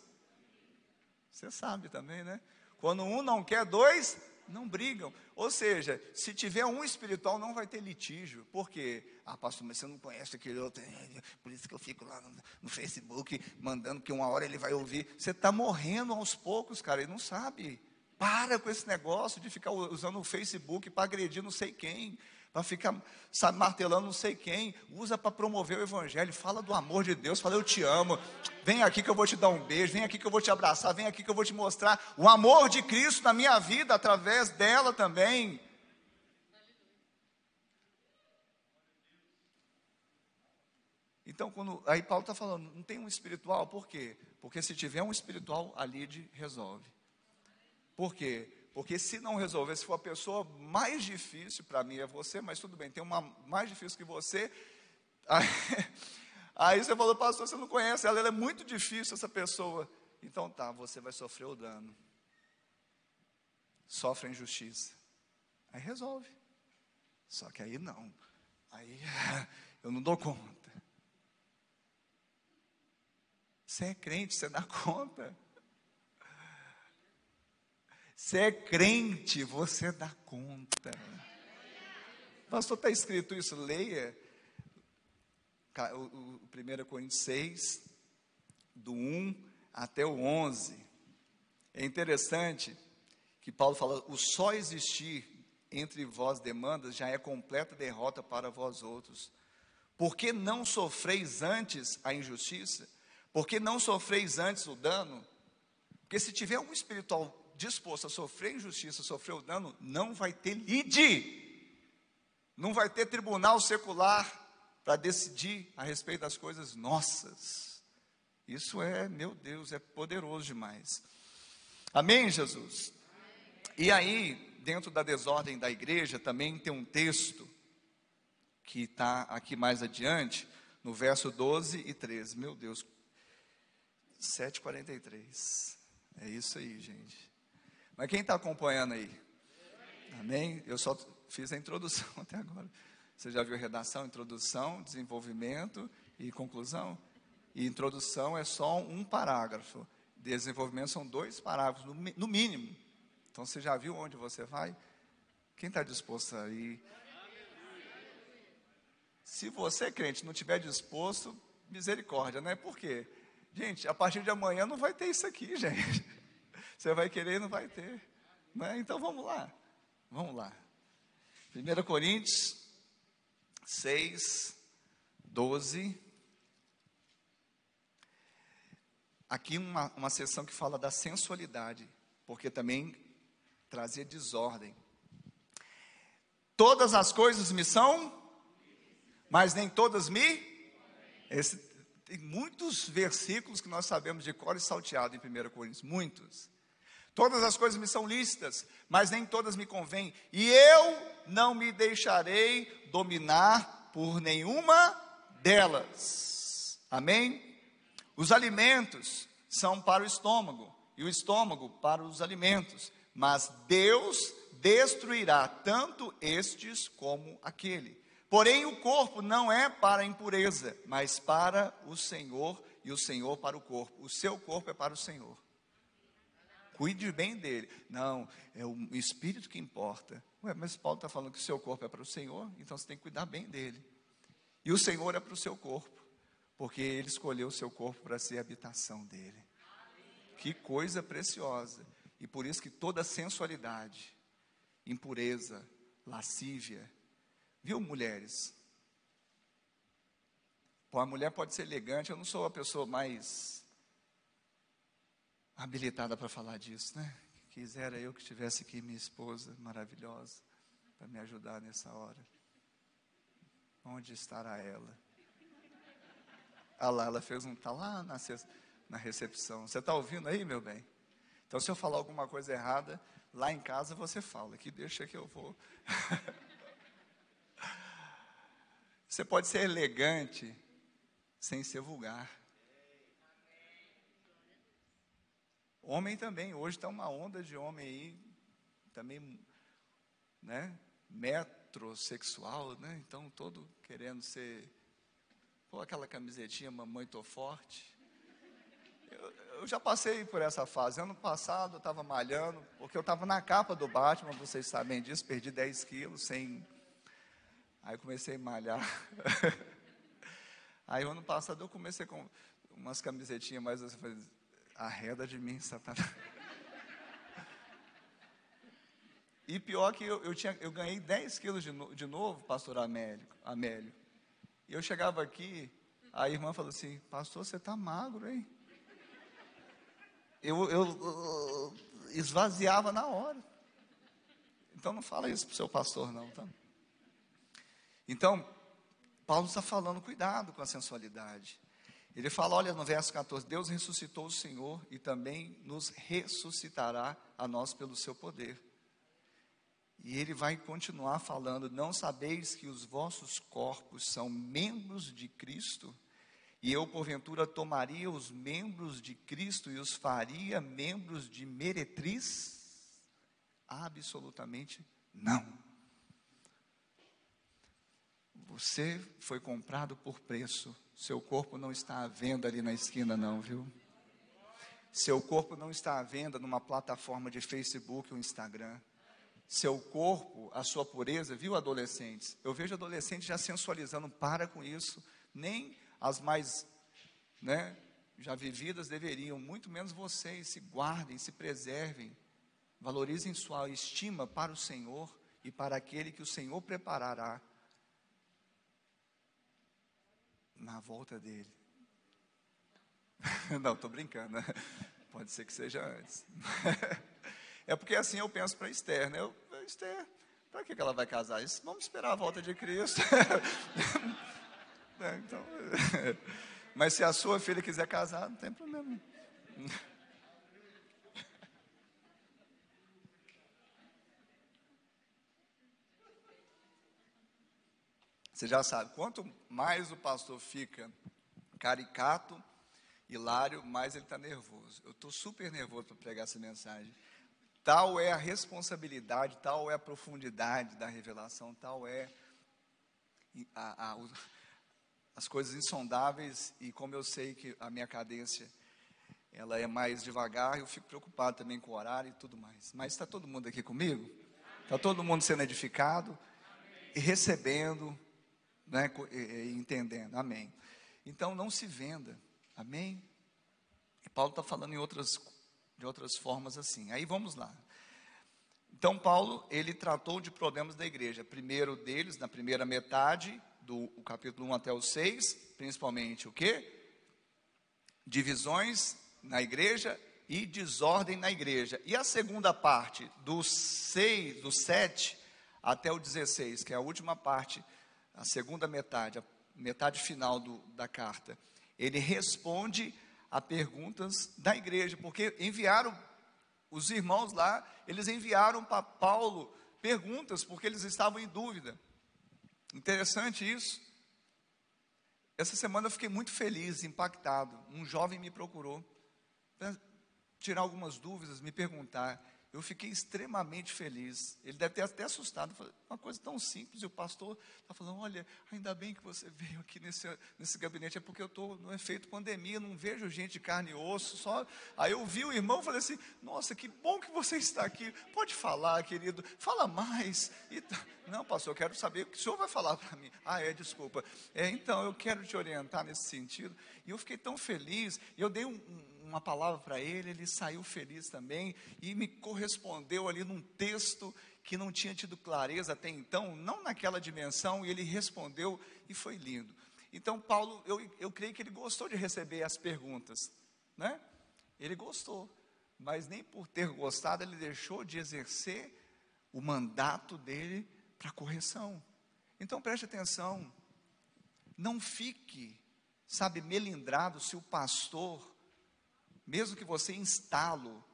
Você sabe também, né? Quando um não quer, dois não brigam. Ou seja, se tiver um espiritual, não vai ter litígio. Por quê? Ah, pastor, mas você não conhece aquele outro. Por isso que eu fico lá no, no Facebook mandando que uma hora ele vai ouvir. Você está morrendo aos poucos, cara, ele não sabe. Para com esse negócio de ficar usando o Facebook para agredir não sei quem para ficar sabe, martelando não sei quem, usa para promover o evangelho, fala do amor de Deus, fala eu te amo, vem aqui que eu vou te dar um beijo, vem aqui que eu vou te abraçar, vem aqui que eu vou te mostrar o amor de Cristo na minha vida, através dela também. Então, quando, aí Paulo está falando, não tem um espiritual, por quê? Porque se tiver um espiritual, a lide resolve. Por quê? Porque se não resolver, se for a pessoa mais difícil, para mim é você, mas tudo bem, tem uma mais difícil que você. Aí, aí você falou, pastor, você não conhece ela, ela é muito difícil essa pessoa. Então tá, você vai sofrer o dano. Sofre a injustiça. Aí resolve. Só que aí não. Aí eu não dou conta. Você é crente, você dá conta. Você é crente, você dá conta. Pastor, está escrito isso, leia. O, o, o 1 Coríntios 6, do 1 até o 11. É interessante que Paulo fala: o só existir entre vós demandas já é completa derrota para vós outros. Por que não sofreis antes a injustiça? Por que não sofreis antes o dano? Porque se tiver um espiritual disposto a sofrer injustiça, sofrer o dano, não vai ter lide, não vai ter tribunal secular para decidir a respeito das coisas nossas. Isso é, meu Deus, é poderoso demais. Amém, Jesus? E aí, dentro da desordem da igreja, também tem um texto que está aqui mais adiante, no verso 12 e 13. Meu Deus, 7,43. É isso aí, gente. Mas quem está acompanhando aí? Amém? Eu só fiz a introdução até agora. Você já viu redação, introdução, desenvolvimento e conclusão? E introdução é só um parágrafo. Desenvolvimento são dois parágrafos, no, mínimo. Então você já viu onde você vai? Quem está disposto a ir? Se você, crente, não estiver disposto, misericórdia, né? Por quê? Gente, a partir de amanhã não vai ter isso aqui, gente. Você vai querer e não vai ter. Né? Então vamos lá. Vamos lá. 1 Coríntios 6, 12. Aqui uma, uma sessão que fala da sensualidade, porque também trazia desordem. Todas as coisas me são, mas nem todas me. Esse, tem muitos versículos que nós sabemos de cor e salteado em 1 Coríntios, muitos. Todas as coisas me são lícitas, mas nem todas me convêm, e eu não me deixarei dominar por nenhuma delas. Amém? Os alimentos são para o estômago, e o estômago para os alimentos, mas Deus destruirá tanto estes como aquele. Porém, o corpo não é para a impureza, mas para o Senhor, e o Senhor para o corpo. O seu corpo é para o Senhor. Cuide bem dele. Não, é o espírito que importa. Ué, mas Paulo está falando que o seu corpo é para o Senhor, então você tem que cuidar bem dele. E o Senhor é para o seu corpo, porque ele escolheu o seu corpo para ser a habitação dele. Que coisa preciosa. E por isso que toda sensualidade, impureza, lascívia, viu, mulheres? Pô, a mulher pode ser elegante, eu não sou a pessoa mais habilitada para falar disso, né? Quisera eu que tivesse aqui minha esposa maravilhosa para me ajudar nessa hora. Onde estará ela? Ah lá, ela fez um tá lá na, na recepção. Você está ouvindo aí, meu bem? Então, se eu falar alguma coisa errada, lá em casa você fala, que deixa que eu vou. você pode ser elegante sem ser vulgar. Homem também, hoje está uma onda de homem aí, também, né, metrosexual, né, então todo querendo ser, pô, aquela camisetinha, mamãe tô forte. Eu, eu já passei por essa fase, ano passado eu estava malhando, porque eu estava na capa do Batman, vocês sabem disso, perdi 10 quilos sem, aí comecei a malhar. aí ano passado eu comecei com umas camisetinhas mais assim, arreda de mim, Satanás. E pior que eu, eu, tinha, eu ganhei 10 quilos de, no, de novo, pastor Amélio, Amélio. E eu chegava aqui, a irmã falou assim, pastor, você está magro, hein? Eu, eu, eu, esvaziava na hora. Então não fala isso para o seu pastor, não, tá? Então, Paulo está falando, cuidado com a sensualidade. Ele fala, olha no verso 14: Deus ressuscitou o Senhor e também nos ressuscitará a nós pelo seu poder. E ele vai continuar falando: Não sabeis que os vossos corpos são membros de Cristo? E eu, porventura, tomaria os membros de Cristo e os faria membros de meretriz? Absolutamente não. Você foi comprado por preço seu corpo não está à venda ali na esquina, não, viu? Seu corpo não está à venda numa plataforma de Facebook ou Instagram. Seu corpo, a sua pureza, viu, adolescentes? Eu vejo adolescentes já sensualizando, para com isso. Nem as mais, né, já vividas deveriam, muito menos vocês. Se guardem, se preservem, valorizem sua estima para o Senhor e para aquele que o Senhor preparará na volta dele. Não, estou brincando, né? Pode ser que seja antes. É porque assim eu penso para Esther, né? Eu, Esther, para que ela vai casar? Isso, vamos esperar a volta de Cristo. É, então, mas se a sua filha quiser casar, não tem problema. Você já sabe, quanto mais o pastor fica caricato, hilário, mais ele está nervoso. Eu estou super nervoso para pregar essa mensagem. Tal é a responsabilidade, tal é a profundidade da revelação, tal é a, a, as coisas insondáveis e como eu sei que a minha cadência ela é mais devagar, eu fico preocupado também com o horário e tudo mais. Mas está todo mundo aqui comigo? Está todo mundo sendo edificado e recebendo né, entendendo. Amém. Então não se venda. Amém? E Paulo está falando em outras, de outras formas assim. Aí vamos lá. Então Paulo, ele tratou de problemas da igreja. Primeiro deles, na primeira metade, do capítulo 1 até o 6, principalmente o que? Divisões na igreja e desordem na igreja. E a segunda parte, do 6, do 7 até o 16, que é a última parte a segunda metade, a metade final do, da carta, ele responde a perguntas da igreja, porque enviaram os irmãos lá, eles enviaram para Paulo perguntas, porque eles estavam em dúvida. Interessante isso. Essa semana eu fiquei muito feliz, impactado. Um jovem me procurou para tirar algumas dúvidas, me perguntar. Eu fiquei extremamente feliz. Ele deve ter até assustado. Uma coisa tão simples. E o pastor está falando: Olha, ainda bem que você veio aqui nesse, nesse gabinete. É porque eu estou no efeito pandemia, não vejo gente de carne e osso. Só... Aí eu vi o irmão e falei assim: Nossa, que bom que você está aqui. Pode falar, querido. Fala mais. E, não, pastor, eu quero saber o que o senhor vai falar para mim. Ah, é, desculpa. É, então, eu quero te orientar nesse sentido. E eu fiquei tão feliz. E eu dei um, um uma palavra para ele, ele saiu feliz também e me correspondeu ali num texto que não tinha tido clareza até então, não naquela dimensão, e ele respondeu e foi lindo. Então, Paulo, eu, eu creio que ele gostou de receber as perguntas, né? Ele gostou, mas nem por ter gostado, ele deixou de exercer o mandato dele para correção. Então, preste atenção, não fique, sabe, melindrado se o pastor mesmo que você instá-lo,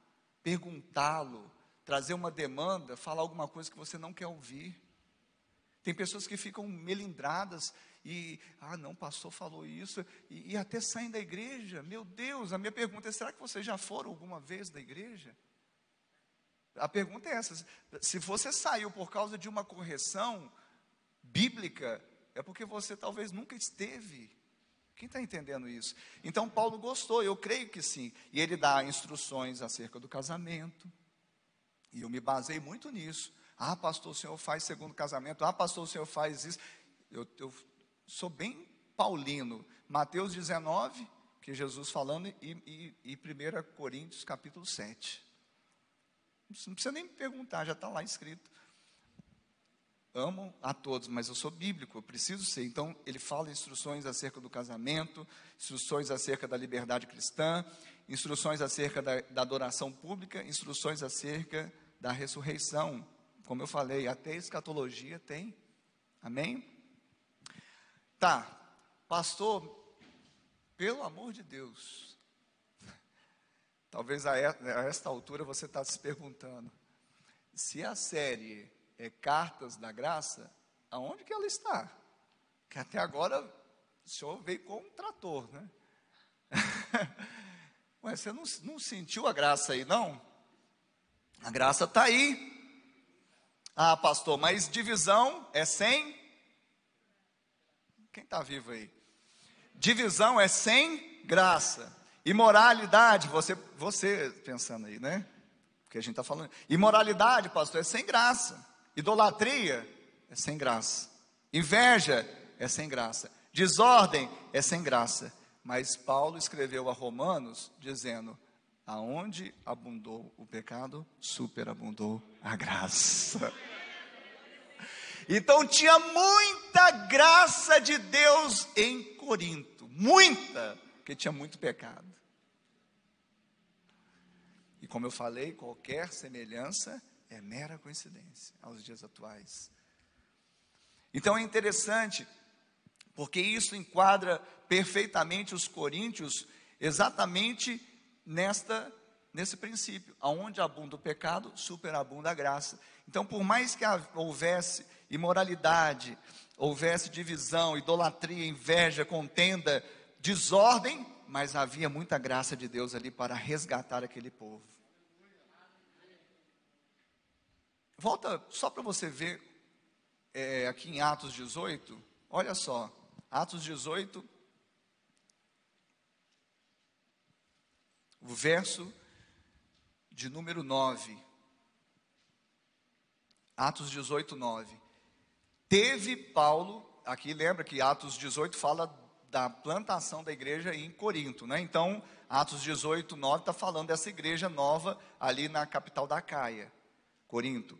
perguntá-lo, trazer uma demanda, falar alguma coisa que você não quer ouvir. Tem pessoas que ficam melindradas e, ah, não, pastor falou isso, e, e, até saem da igreja. Meu Deus, a minha pergunta é: será que vocês já foram alguma vez da igreja? A pergunta é essa: se você saiu por causa de uma correção bíblica, é porque você talvez nunca esteve quem está entendendo isso? Então Paulo gostou, eu creio que sim. E ele dá instruções acerca do casamento. E eu me basei muito nisso. Ah, pastor, o senhor faz segundo casamento. Ah, pastor, o senhor faz isso. Eu, eu sou bem paulino. Mateus 19, que Jesus falando, e, e, e 1 Coríntios capítulo 7. Não precisa nem me perguntar, já está lá escrito amo a todos, mas eu sou bíblico, eu preciso ser. Então, ele fala instruções acerca do casamento, instruções acerca da liberdade cristã, instruções acerca da, da adoração pública, instruções acerca da ressurreição. Como eu falei, até escatologia tem. Amém? Tá, pastor, pelo amor de Deus. Talvez a esta altura você está se perguntando se a série é, cartas da graça, aonde que ela está? Que até agora o senhor veio com um trator, né? Ué, você não, não sentiu a graça aí, não? A graça está aí. Ah, pastor, mas divisão é sem? Quem está vivo aí? Divisão é sem graça. Imoralidade, você, você pensando aí, né? Porque a gente está falando. Imoralidade, pastor, é sem graça. Idolatria é sem graça. Inveja é sem graça. Desordem é sem graça. Mas Paulo escreveu a Romanos dizendo: aonde abundou o pecado, superabundou a graça. Então tinha muita graça de Deus em Corinto, muita, porque tinha muito pecado. E como eu falei, qualquer semelhança é mera coincidência aos dias atuais. Então é interessante, porque isso enquadra perfeitamente os coríntios exatamente nesta nesse princípio, aonde abunda o pecado, superabunda a graça. Então, por mais que houvesse imoralidade, houvesse divisão, idolatria, inveja, contenda, desordem, mas havia muita graça de Deus ali para resgatar aquele povo. Volta só para você ver é, aqui em Atos 18. Olha só, Atos 18, o verso de número 9. Atos 18, 9. Teve Paulo, aqui lembra que Atos 18 fala da plantação da igreja em Corinto, né? Então, Atos 18, 9 está falando dessa igreja nova ali na capital da Caia. Corinto.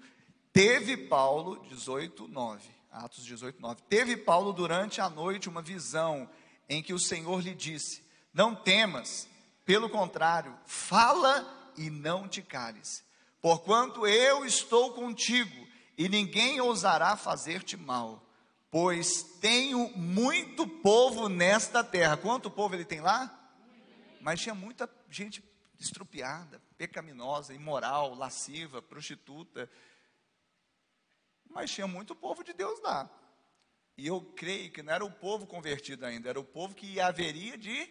Teve Paulo, 18, 9, Atos 18, 9. Teve Paulo durante a noite uma visão em que o Senhor lhe disse: Não temas, pelo contrário, fala e não te cales, porquanto eu estou contigo e ninguém ousará fazer-te mal, Pois tenho muito povo nesta terra. Quanto povo ele tem lá? Mas tinha muita gente estrupiada, pecaminosa, imoral, lasciva, prostituta. Mas tinha muito povo de Deus lá. E eu creio que não era o povo convertido ainda, era o povo que haveria de.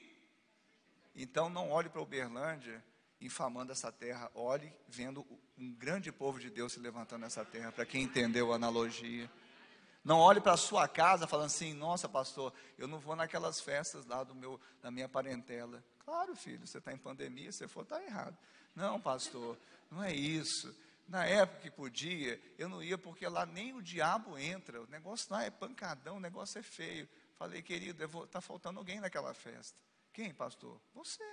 Então não olhe para Uberlândia infamando essa terra, olhe vendo um grande povo de Deus se levantando nessa terra, para quem entendeu a analogia. Não olhe para a sua casa falando assim, nossa pastor, eu não vou naquelas festas lá do meu, da minha parentela. Claro, filho, você está em pandemia, se for, está errado. Não, pastor, não é isso. Na época que podia, eu não ia porque lá nem o diabo entra. O negócio lá é pancadão, o negócio é feio. Falei, querido, está faltando alguém naquela festa. Quem, pastor? Você.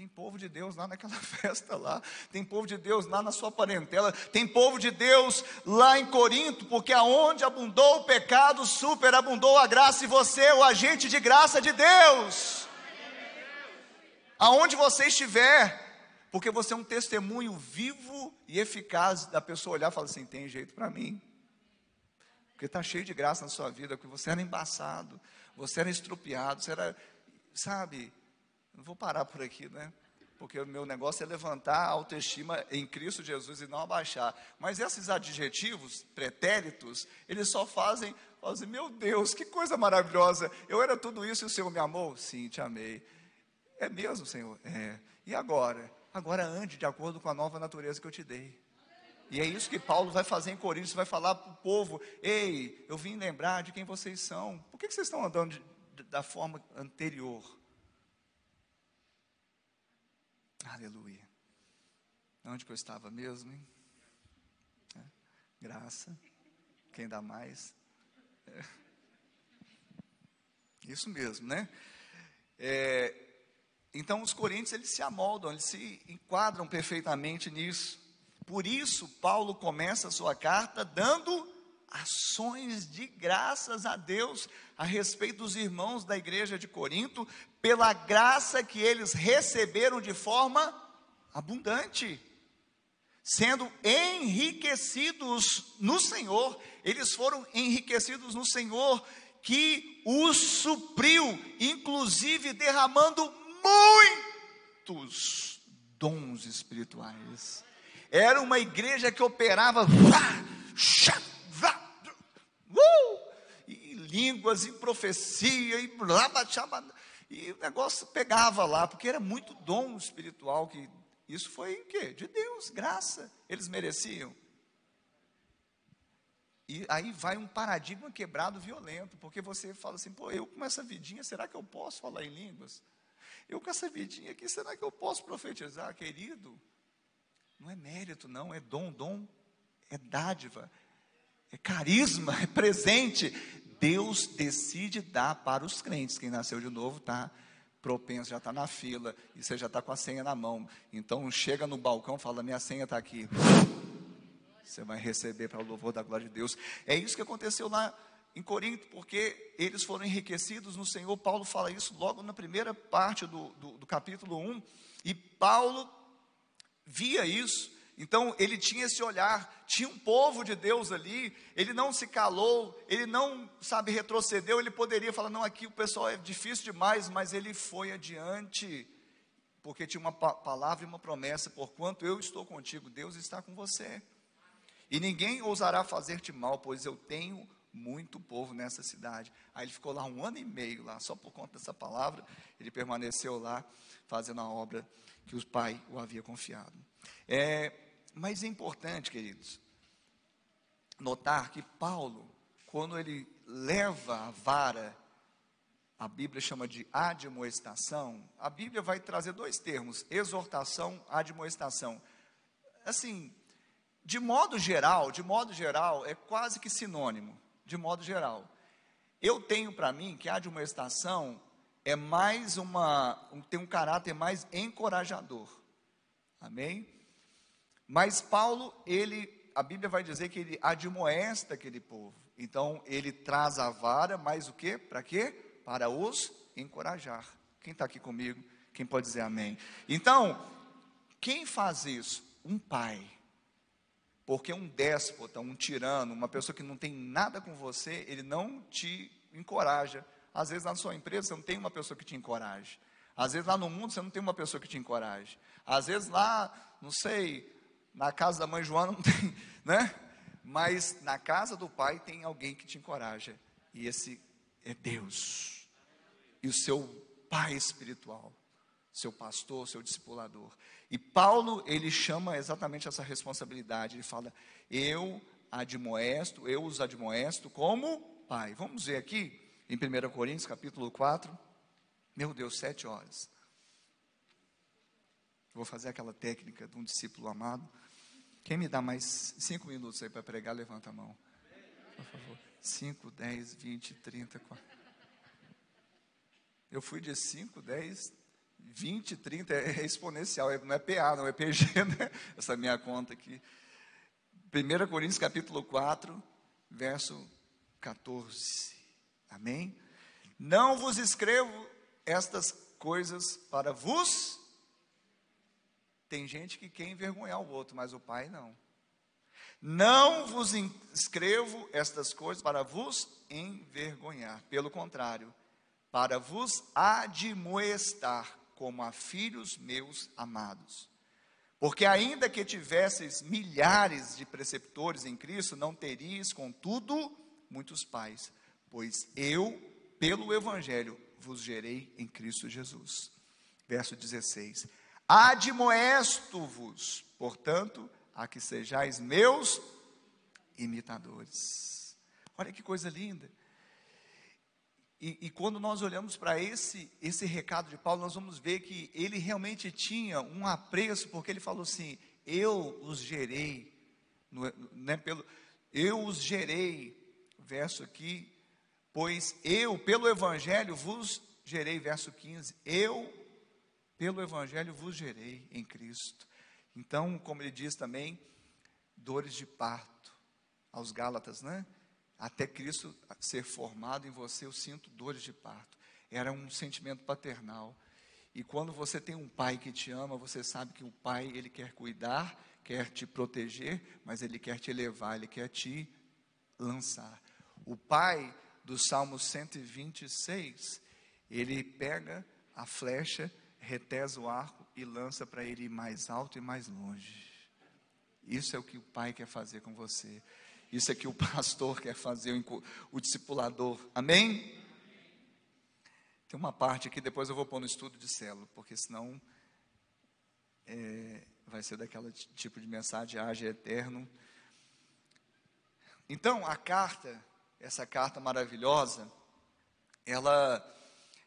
Tem povo de Deus lá naquela festa lá, tem povo de Deus lá na sua parentela, tem povo de Deus lá em Corinto, porque aonde abundou o pecado, superabundou a graça, e você é o agente de graça de Deus. Aonde você estiver, porque você é um testemunho vivo e eficaz da pessoa olhar e falar assim: tem jeito para mim. Porque está cheio de graça na sua vida, porque você era embaçado, você era estrupiado, você era, sabe, não vou parar por aqui, né? Porque o meu negócio é levantar a autoestima em Cristo Jesus e não abaixar. Mas esses adjetivos pretéritos, eles só fazem, fazem, meu Deus, que coisa maravilhosa. Eu era tudo isso e o Senhor me amou? Sim, te amei. É mesmo, Senhor? É. E agora? Agora ande de acordo com a nova natureza que eu te dei. E é isso que Paulo vai fazer em Coríntios, vai falar para o povo: Ei, eu vim lembrar de quem vocês são. Por que vocês estão andando de, da forma anterior? Aleluia. Onde que eu estava mesmo, hein? É. Graça. Quem dá mais? É. Isso mesmo, né? É, então os coríntios eles se amoldam, eles se enquadram perfeitamente nisso. Por isso Paulo começa a sua carta dando ações de graças a Deus a respeito dos irmãos da igreja de Corinto, pela graça que eles receberam de forma abundante, sendo enriquecidos no Senhor, eles foram enriquecidos no Senhor, que os supriu, inclusive derramando muitos dons espirituais. Era uma igreja que operava. Uh, e línguas e profecia e blá, e o negócio pegava lá, porque era muito dom espiritual que isso foi o quê? De Deus, graça. Eles mereciam. E aí vai um paradigma quebrado violento, porque você fala assim, pô, eu com essa vidinha, será que eu posso falar em línguas? Eu com essa vidinha aqui, será que eu posso profetizar, querido? Não é mérito, não, é dom, dom é dádiva, é carisma, é presente. Deus decide dar para os crentes. Quem nasceu de novo está propenso, já está na fila, e você já está com a senha na mão. Então chega no balcão fala: Minha senha está aqui. Você vai receber para o louvor da glória de Deus. É isso que aconteceu lá em Corinto, porque eles foram enriquecidos no Senhor. Paulo fala isso logo na primeira parte do, do, do capítulo 1. E Paulo via isso. Então ele tinha esse olhar, tinha um povo de Deus ali, ele não se calou, ele não, sabe, retrocedeu, ele poderia falar: não, aqui o pessoal é difícil demais, mas ele foi adiante, porque tinha uma palavra e uma promessa: porquanto eu estou contigo, Deus está com você, e ninguém ousará fazer-te mal, pois eu tenho muito povo nessa cidade. Aí ele ficou lá um ano e meio lá, só por conta dessa palavra, ele permaneceu lá, fazendo a obra que o pai o havia confiado. É, mas é importante, queridos, notar que Paulo, quando ele leva a vara, a Bíblia chama de admoestação, a Bíblia vai trazer dois termos, exortação, admoestação. Assim, de modo geral, de modo geral, é quase que sinônimo, de modo geral. Eu tenho para mim que a admoestação é mais uma, tem um caráter mais encorajador. Amém? Mas Paulo, ele, a Bíblia vai dizer que ele admoesta aquele povo. Então, ele traz a vara, mas o que? Para quê? Para os encorajar. Quem está aqui comigo? Quem pode dizer amém? Então, quem faz isso? Um pai. Porque um déspota, um tirano, uma pessoa que não tem nada com você, ele não te encoraja. Às vezes na sua empresa você não tem uma pessoa que te encoraje. Às vezes lá no mundo você não tem uma pessoa que te encoraje. Às vezes lá, não sei, na casa da mãe Joana não tem, né? Mas na casa do pai tem alguém que te encoraja. E esse é Deus. E o seu pai espiritual, seu pastor, seu discipulador. E Paulo, ele chama exatamente essa responsabilidade. Ele fala: Eu admoesto, eu os admoesto como pai. Vamos ver aqui em 1 Coríntios capítulo 4. Meu Deus, sete horas. Vou fazer aquela técnica de um discípulo amado. Quem me dá mais cinco minutos aí para pregar, levanta a mão. Por favor. 5, 10, 20, 30, 40. Eu fui de 5, 10, 20, 30, é exponencial, não é PA, não é PG, né? Essa minha conta aqui. 1 Coríntios capítulo 4, verso 14. Amém? Não vos escrevo estas coisas para vos. Tem gente que quer envergonhar o outro, mas o pai não. Não vos escrevo estas coisas para vos envergonhar, pelo contrário, para vos admoestar como a filhos meus amados. Porque ainda que tivesseis milhares de preceptores em Cristo, não teríeis, contudo, muitos pais, pois eu, pelo Evangelho, vos gerei em Cristo Jesus. Verso 16: Admoesto-vos, portanto, a que sejais meus imitadores. Olha que coisa linda. E, e, quando nós olhamos para esse, esse recado de Paulo, nós vamos ver que ele realmente tinha um apreço, porque ele falou assim: Eu os gerei, né, pelo, eu os gerei, verso aqui, pois eu, pelo Evangelho, vos gerei, verso 15, eu, pelo Evangelho, vos gerei em Cristo. Então, como ele diz também, dores de parto aos Gálatas, né? Até Cristo ser formado em você, eu sinto dores de parto. Era um sentimento paternal. E quando você tem um pai que te ama, você sabe que o pai, ele quer cuidar, quer te proteger, mas ele quer te elevar, ele quer te lançar. O pai do Salmo 126, ele pega a flecha, retesa o arco e lança para ele ir mais alto e mais longe. Isso é o que o pai quer fazer com você. Isso é que o pastor quer fazer, o discipulador. Amém? Tem uma parte aqui, depois eu vou pôr no estudo de célula, porque senão é, vai ser daquele tipo de mensagem, age eterno. Então, a carta, essa carta maravilhosa, ela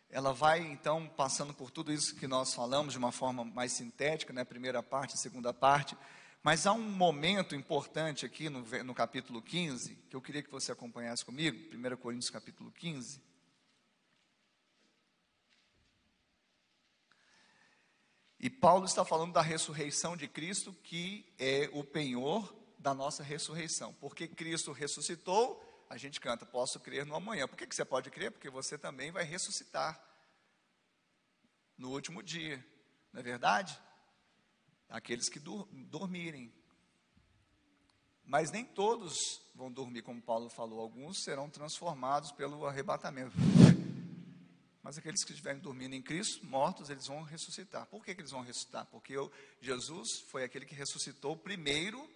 ela vai então passando por tudo isso que nós falamos de uma forma mais sintética, né? Primeira parte, segunda parte. Mas há um momento importante aqui no, no capítulo 15, que eu queria que você acompanhasse comigo, 1 Coríntios capítulo 15. E Paulo está falando da ressurreição de Cristo, que é o penhor da nossa ressurreição. Porque Cristo ressuscitou, a gente canta, posso crer no amanhã. Por que, que você pode crer? Porque você também vai ressuscitar no último dia, não é verdade? Aqueles que dormirem. Mas nem todos vão dormir, como Paulo falou, alguns serão transformados pelo arrebatamento. Mas aqueles que estiverem dormindo em Cristo, mortos, eles vão ressuscitar. Por que, que eles vão ressuscitar? Porque eu, Jesus foi aquele que ressuscitou primeiro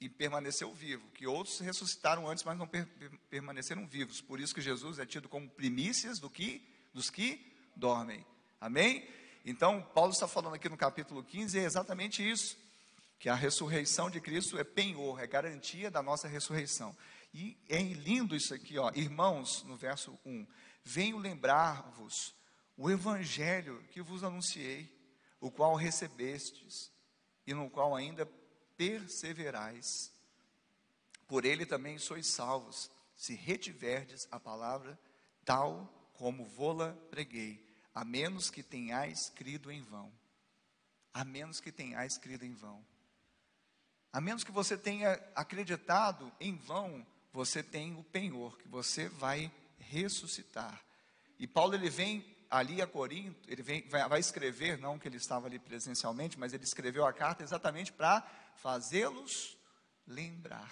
e permaneceu vivo, que outros ressuscitaram antes, mas não per permaneceram vivos. Por isso que Jesus é tido como primícias do que dos que dormem. Amém? Então, Paulo está falando aqui no capítulo 15 é exatamente isso, que a ressurreição de Cristo é penhor, é garantia da nossa ressurreição. E é lindo isso aqui, ó, irmãos, no verso 1. Venho lembrar-vos o evangelho que vos anunciei, o qual recebestes e no qual ainda perseverais. Por ele também sois salvos, se retiverdes a palavra tal como vô-la preguei, a menos que tenhais crido em vão. A menos que tenhais crido em vão. A menos que você tenha acreditado em vão, você tem o penhor, que você vai ressuscitar. E Paulo ele vem ali a Corinto, ele vem, vai escrever, não que ele estava ali presencialmente, mas ele escreveu a carta exatamente para fazê-los lembrar.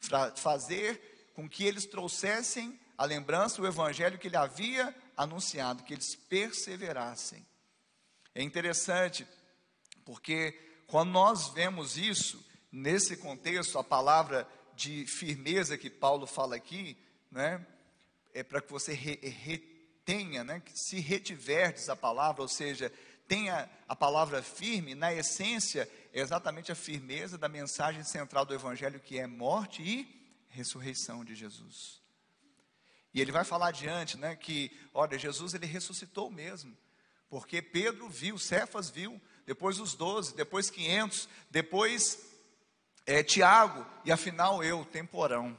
Fra fazer com que eles trouxessem a lembrança, o evangelho que ele havia anunciado, que eles perseverassem. É interessante, porque quando nós vemos isso, nesse contexto, a palavra de firmeza que Paulo fala aqui, né, é para que você re, retenha, né, que se retiverdes a palavra, ou seja, tenha a palavra firme, na essência, é exatamente a firmeza da mensagem central do Evangelho, que é morte e ressurreição de Jesus. E ele vai falar adiante, né, que, olha, Jesus ele ressuscitou mesmo, porque Pedro viu, Cefas viu, depois os doze, depois quinhentos, depois é, Tiago, e afinal eu, temporão,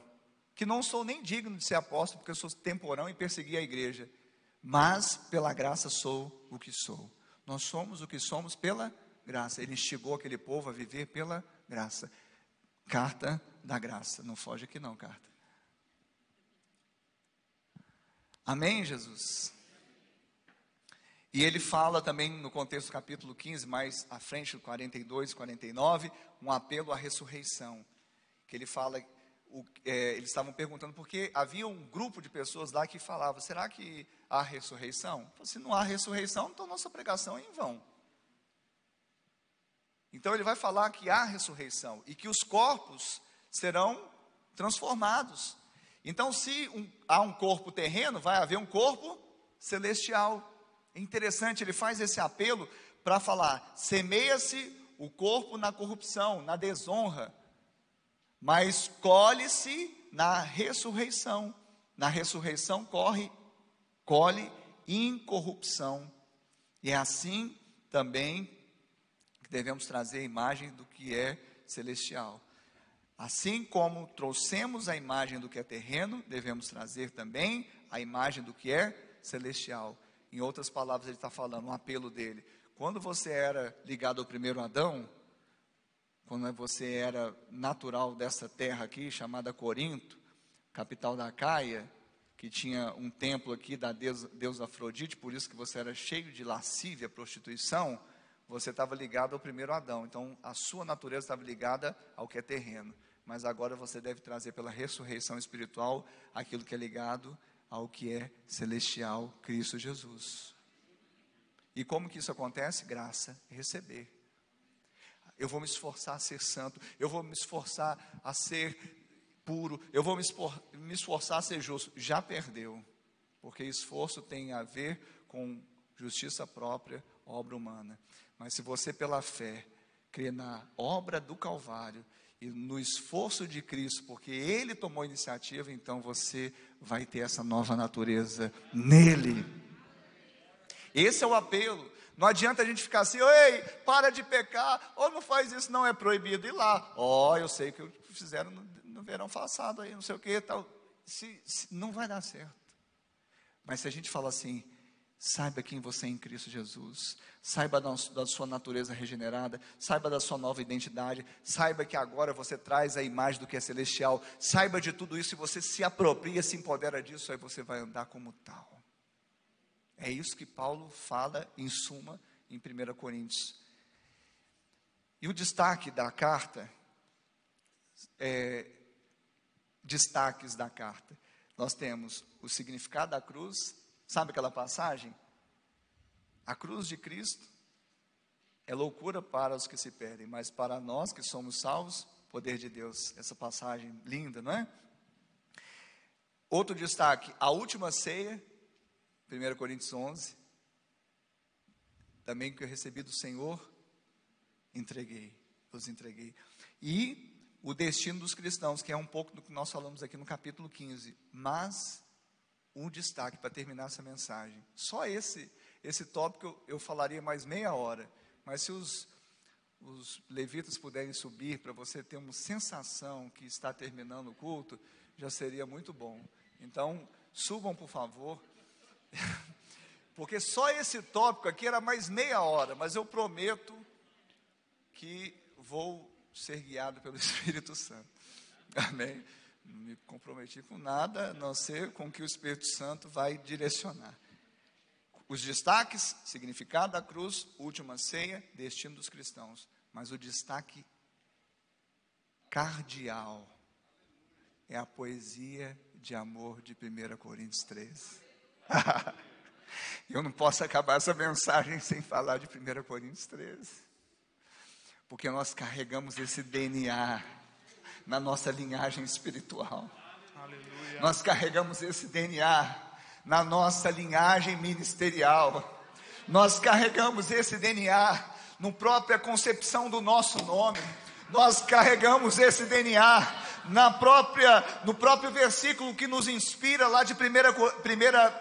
que não sou nem digno de ser apóstolo, porque eu sou temporão e persegui a igreja, mas pela graça sou o que sou. Nós somos o que somos pela graça. Ele instigou aquele povo a viver pela graça. Carta da graça. Não foge aqui não, carta. Amém, Jesus? E ele fala também no contexto do capítulo 15, mais à frente, 42 e 49, um apelo à ressurreição. Que ele fala, o, é, eles estavam perguntando, porque havia um grupo de pessoas lá que falava, será que há ressurreição? Se não há ressurreição, então nossa pregação é em vão. Então ele vai falar que há ressurreição e que os corpos serão transformados. Então, se um, há um corpo terreno, vai haver um corpo celestial. É interessante, ele faz esse apelo para falar: semeia-se o corpo na corrupção, na desonra, mas colhe-se na ressurreição. Na ressurreição corre, colhe incorrupção. E é assim também que devemos trazer a imagem do que é celestial. Assim como trouxemos a imagem do que é terreno, devemos trazer também a imagem do que é celestial. Em outras palavras, ele está falando, um apelo dele. Quando você era ligado ao primeiro Adão, quando você era natural dessa terra aqui, chamada Corinto, capital da Caia, que tinha um templo aqui da deusa, deusa Afrodite, por isso que você era cheio de lascívia, prostituição, você estava ligado ao primeiro Adão. Então, a sua natureza estava ligada ao que é terreno. Mas agora você deve trazer pela ressurreição espiritual aquilo que é ligado ao que é celestial, Cristo Jesus. E como que isso acontece? Graça, receber. Eu vou me esforçar a ser santo, eu vou me esforçar a ser puro, eu vou me, me esforçar a ser justo. Já perdeu, porque esforço tem a ver com justiça própria, obra humana. Mas se você, pela fé, crê na obra do Calvário e no esforço de Cristo, porque Ele tomou a iniciativa, então você vai ter essa nova natureza nele. Esse é o apelo. Não adianta a gente ficar assim, ei, para de pecar, ou não faz isso, não é proibido ir lá. Ó, oh, eu sei que fizeram no, no, verão passado aí, não sei o que tal. Se, se, não vai dar certo. Mas se a gente fala assim, Saiba quem você é em Cristo Jesus. Saiba da, sua natureza regenerada. Saiba da sua nova identidade. Saiba que agora você traz a imagem do que é celestial. Saiba de tudo isso e você se apropria, se empodera disso, aí você vai andar como tal. É isso que Paulo fala, em suma, em 1 Coríntios. E o destaque da carta, é, destaques da carta. Nós temos o significado da cruz, Sabe aquela passagem? A cruz de Cristo é loucura para os que se perdem, mas para nós que somos salvos, poder de Deus. Essa passagem linda, não é? Outro destaque, a última ceia, 1 Coríntios 11, também que eu recebi do Senhor, entreguei, os entreguei. E o destino dos cristãos, que é um pouco do que nós falamos aqui no capítulo 15. Mas um destaque para terminar essa mensagem. Só esse esse tópico eu, eu falaria mais meia hora, mas se os, os levitas puderem subir para você ter uma sensação que está terminando o culto, já seria muito bom. Então, subam por favor. Porque só esse tópico aqui era mais meia hora, mas eu prometo que vou ser guiado pelo Espírito Santo. Amém. Não me comprometi com nada, a não ser com que o Espírito Santo vai direcionar. Os destaques, significado da cruz, última ceia, destino dos cristãos. Mas o destaque cardial é a poesia de amor de 1 Coríntios 13. Eu não posso acabar essa mensagem sem falar de 1 Coríntios 13. Porque nós carregamos esse DNA na nossa linhagem espiritual. Aleluia. Nós carregamos esse DNA na nossa linhagem ministerial. Nós carregamos esse DNA na própria concepção do nosso nome. Nós carregamos esse DNA na própria, no próprio versículo que nos inspira lá de 1, 1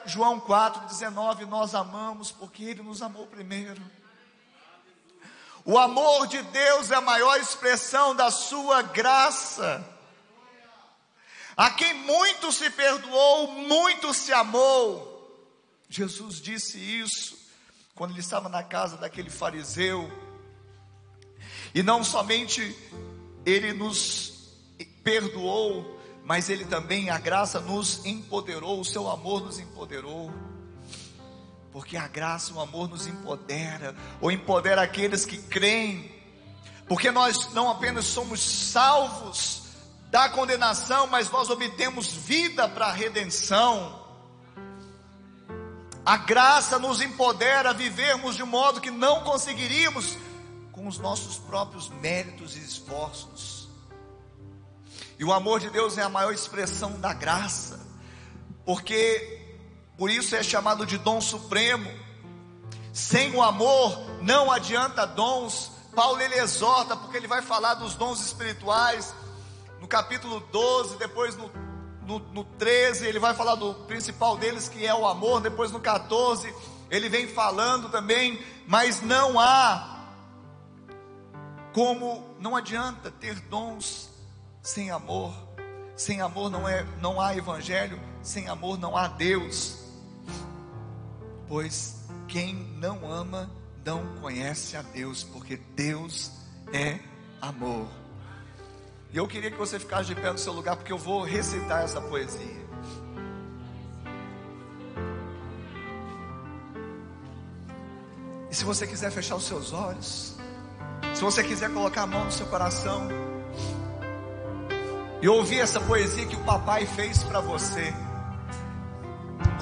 João 4, 19, nós amamos porque Ele nos amou primeiro. O amor de Deus é a maior expressão da sua graça. A quem muito se perdoou, muito se amou. Jesus disse isso quando ele estava na casa daquele fariseu. E não somente ele nos perdoou, mas ele também, a graça nos empoderou, o seu amor nos empoderou. Porque a graça o amor nos empodera, ou empodera aqueles que creem. Porque nós não apenas somos salvos da condenação, mas nós obtemos vida para a redenção. A graça nos empodera a vivermos de um modo que não conseguiríamos com os nossos próprios méritos e esforços. E o amor de Deus é a maior expressão da graça, porque por isso é chamado de dom supremo. Sem o amor não adianta dons. Paulo ele exorta, porque ele vai falar dos dons espirituais no capítulo 12, depois no, no, no 13, ele vai falar do principal deles, que é o amor. Depois no 14, ele vem falando também, mas não há como, não adianta ter dons sem amor. Sem amor não, é, não há evangelho, sem amor não há Deus pois quem não ama não conhece a Deus, porque Deus é amor. E eu queria que você ficasse de pé no seu lugar, porque eu vou recitar essa poesia. E se você quiser fechar os seus olhos, se você quiser colocar a mão no seu coração, e ouvir essa poesia que o papai fez para você.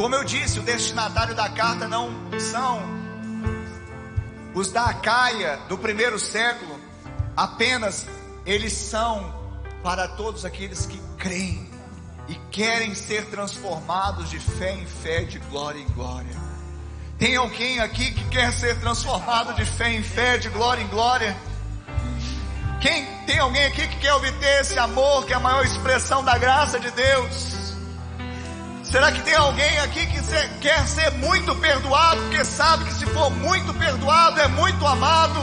Como eu disse, o destinatário da carta não são os da Acaia do primeiro século, apenas eles são para todos aqueles que creem e querem ser transformados de fé em fé, de glória em glória. Tem alguém aqui que quer ser transformado de fé em fé, de glória em glória? Quem tem alguém aqui que quer obter esse amor, que é a maior expressão da graça de Deus? Será que tem alguém aqui que quer ser muito perdoado, porque sabe que se for muito perdoado é muito amado?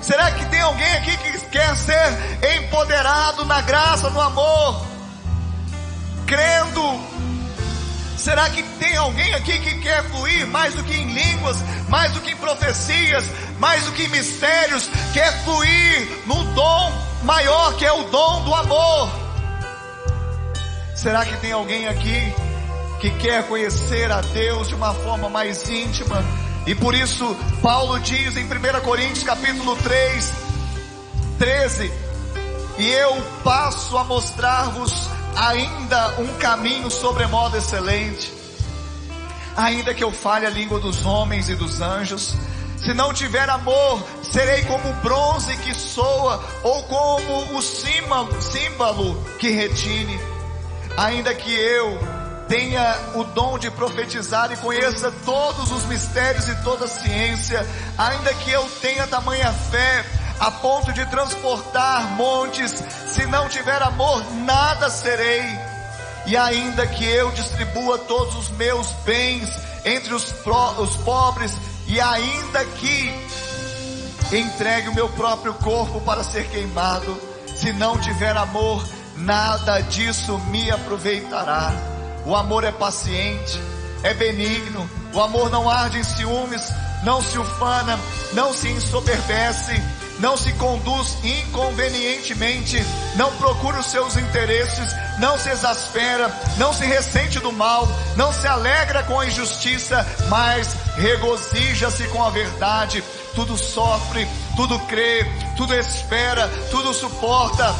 Será que tem alguém aqui que quer ser empoderado na graça, no amor, crendo? Será que tem alguém aqui que quer fluir mais do que em línguas, mais do que em profecias, mais do que em mistérios, quer fluir no dom maior que é o dom do amor? Será que tem alguém aqui que quer conhecer a Deus de uma forma mais íntima? E por isso Paulo diz em 1 Coríntios capítulo 3, 13, e eu passo a mostrar-vos ainda um caminho sobremodo excelente. Ainda que eu fale a língua dos homens e dos anjos, se não tiver amor, serei como o bronze que soa, ou como o símbolo que retine ainda que eu tenha o dom de profetizar e conheça todos os mistérios e toda a ciência, ainda que eu tenha tamanha fé a ponto de transportar montes, se não tiver amor, nada serei. E ainda que eu distribua todos os meus bens entre os, pro, os pobres, e ainda que entregue o meu próprio corpo para ser queimado, se não tiver amor, nada disso me aproveitará. O amor é paciente, é benigno, o amor não arde em ciúmes, não se ufana, não se ensoberbece, não se conduz inconvenientemente, não procura os seus interesses, não se exaspera, não se ressente do mal, não se alegra com a injustiça, mas regozija-se com a verdade. Tudo sofre, tudo crê, tudo espera, tudo suporta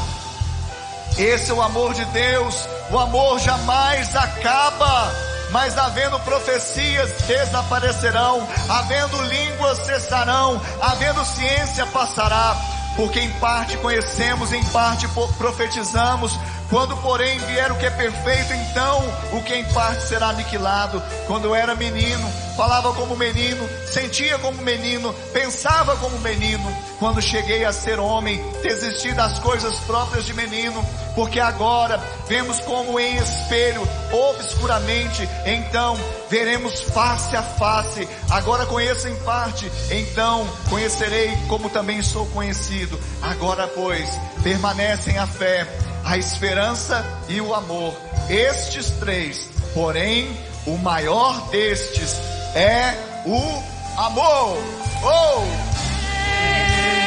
Esse é o amor de Deus. O amor jamais acaba. Mas havendo profecias desaparecerão, havendo línguas cessarão, havendo ciência passará, porque em parte conhecemos, em parte profetizamos, quando, porém, vier o que é perfeito, então o que em parte será aniquilado. Quando eu era menino, falava como menino, sentia como menino, pensava como menino. Quando cheguei a ser homem, desisti das coisas próprias de menino, porque agora vemos como em espelho, obscuramente, então veremos face a face. Agora conheço em parte, então conhecerei como também sou conhecido. Agora, pois, permanecem a fé a esperança e o amor. Estes três, porém, o maior destes é o amor. Oh!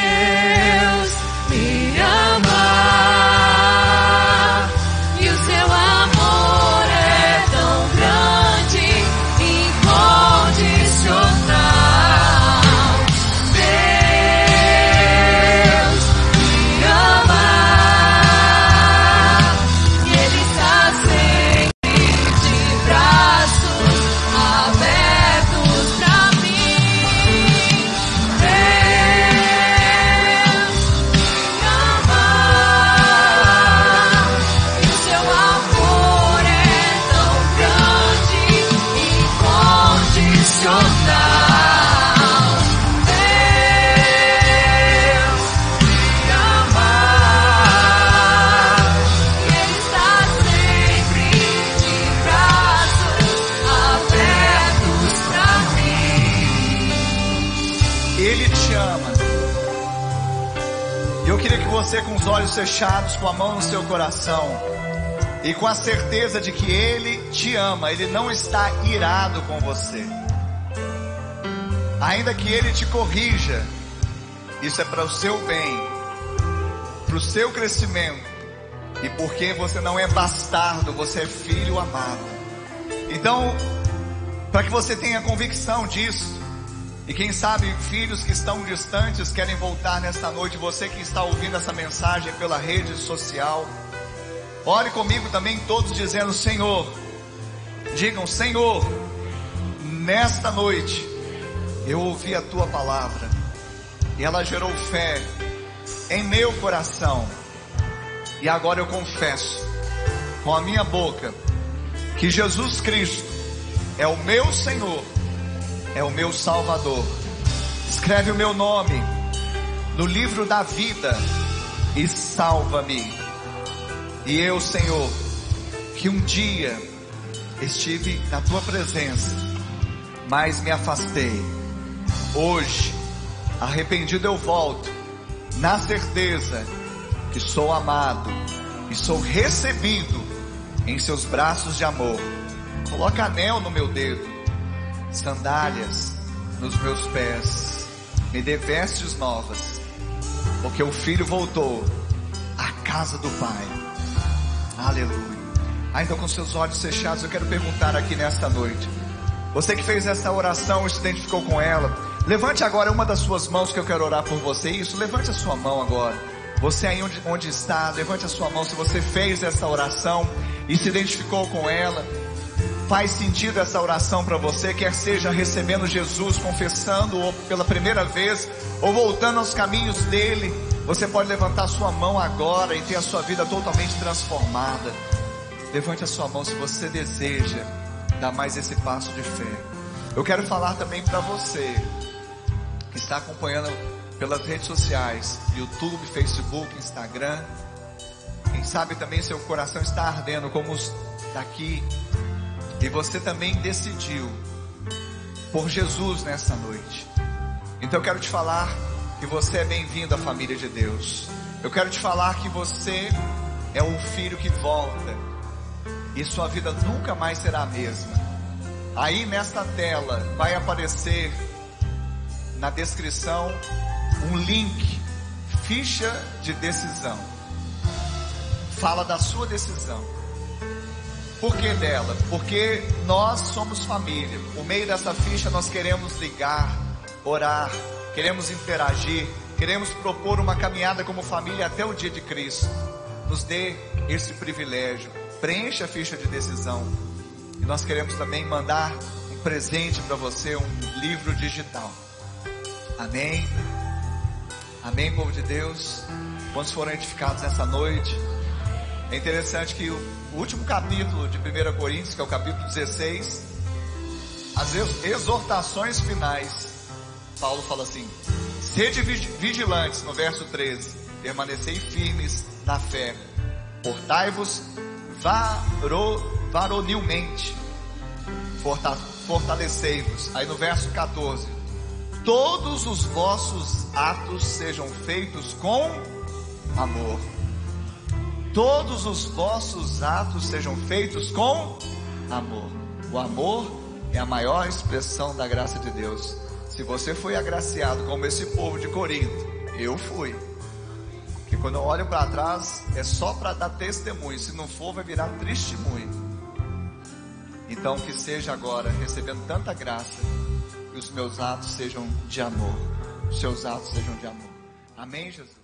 Deus me ama. Olhos fechados, com a mão no seu coração e com a certeza de que Ele te ama, Ele não está irado com você. Ainda que Ele te corrija, isso é para o seu bem, para o seu crescimento e porque você não é bastardo, você é filho amado. Então, para que você tenha convicção disso, e quem sabe filhos que estão distantes querem voltar nesta noite, você que está ouvindo essa mensagem pela rede social, ore comigo também todos dizendo: Senhor, digam: Senhor, nesta noite eu ouvi a tua palavra e ela gerou fé em meu coração. E agora eu confesso com a minha boca que Jesus Cristo é o meu Senhor é o meu Salvador. Escreve o meu nome no livro da vida e salva-me. E eu, Senhor, que um dia estive na tua presença, mas me afastei. Hoje, arrependido eu volto, na certeza que sou amado e sou recebido em seus braços de amor. Coloca anel no meu dedo sandálias nos meus pés, me dê vestes novas, porque o filho voltou à casa do Pai. Aleluia. Ainda com seus olhos fechados, eu quero perguntar aqui nesta noite. Você que fez essa oração e se identificou com ela, levante agora uma das suas mãos que eu quero orar por você. Isso, levante a sua mão agora. Você aí onde, onde está, levante a sua mão se você fez essa oração e se identificou com ela faz sentido essa oração para você, quer seja recebendo Jesus, confessando ou pela primeira vez, ou voltando aos caminhos dele, você pode levantar sua mão agora e ter a sua vida totalmente transformada. Levante a sua mão se você deseja dar mais esse passo de fé. Eu quero falar também para você que está acompanhando pelas redes sociais, YouTube, Facebook, Instagram. Quem sabe também seu coração está ardendo como os daqui e você também decidiu por Jesus nessa noite. Então eu quero te falar que você é bem-vindo à família de Deus. Eu quero te falar que você é um filho que volta e sua vida nunca mais será a mesma. Aí nesta tela vai aparecer na descrição um link, ficha de decisão. Fala da sua decisão. Por que dela? Porque nós somos família. Por meio dessa ficha nós queremos ligar, orar, queremos interagir, queremos propor uma caminhada como família até o dia de Cristo. nos dê esse privilégio. Preencha a ficha de decisão. E nós queremos também mandar um presente para você, um livro digital. Amém. Amém, povo de Deus. Quantos foram edificados nessa noite? É interessante que o último capítulo de 1 Coríntios, que é o capítulo 16, as exortações finais, Paulo fala assim: sede vigilantes, no verso 13, permanecei firmes na fé, portai-vos varonilmente, fortalecei-vos. Aí no verso 14, todos os vossos atos sejam feitos com amor. Todos os vossos atos sejam feitos com amor. O amor é a maior expressão da graça de Deus. Se você foi agraciado como esse povo de Corinto, eu fui. Que quando eu olho para trás é só para dar testemunho. Se não for, vai virar testemunho. Então que seja agora recebendo tanta graça que os meus atos sejam de amor. Os seus atos sejam de amor. Amém, Jesus.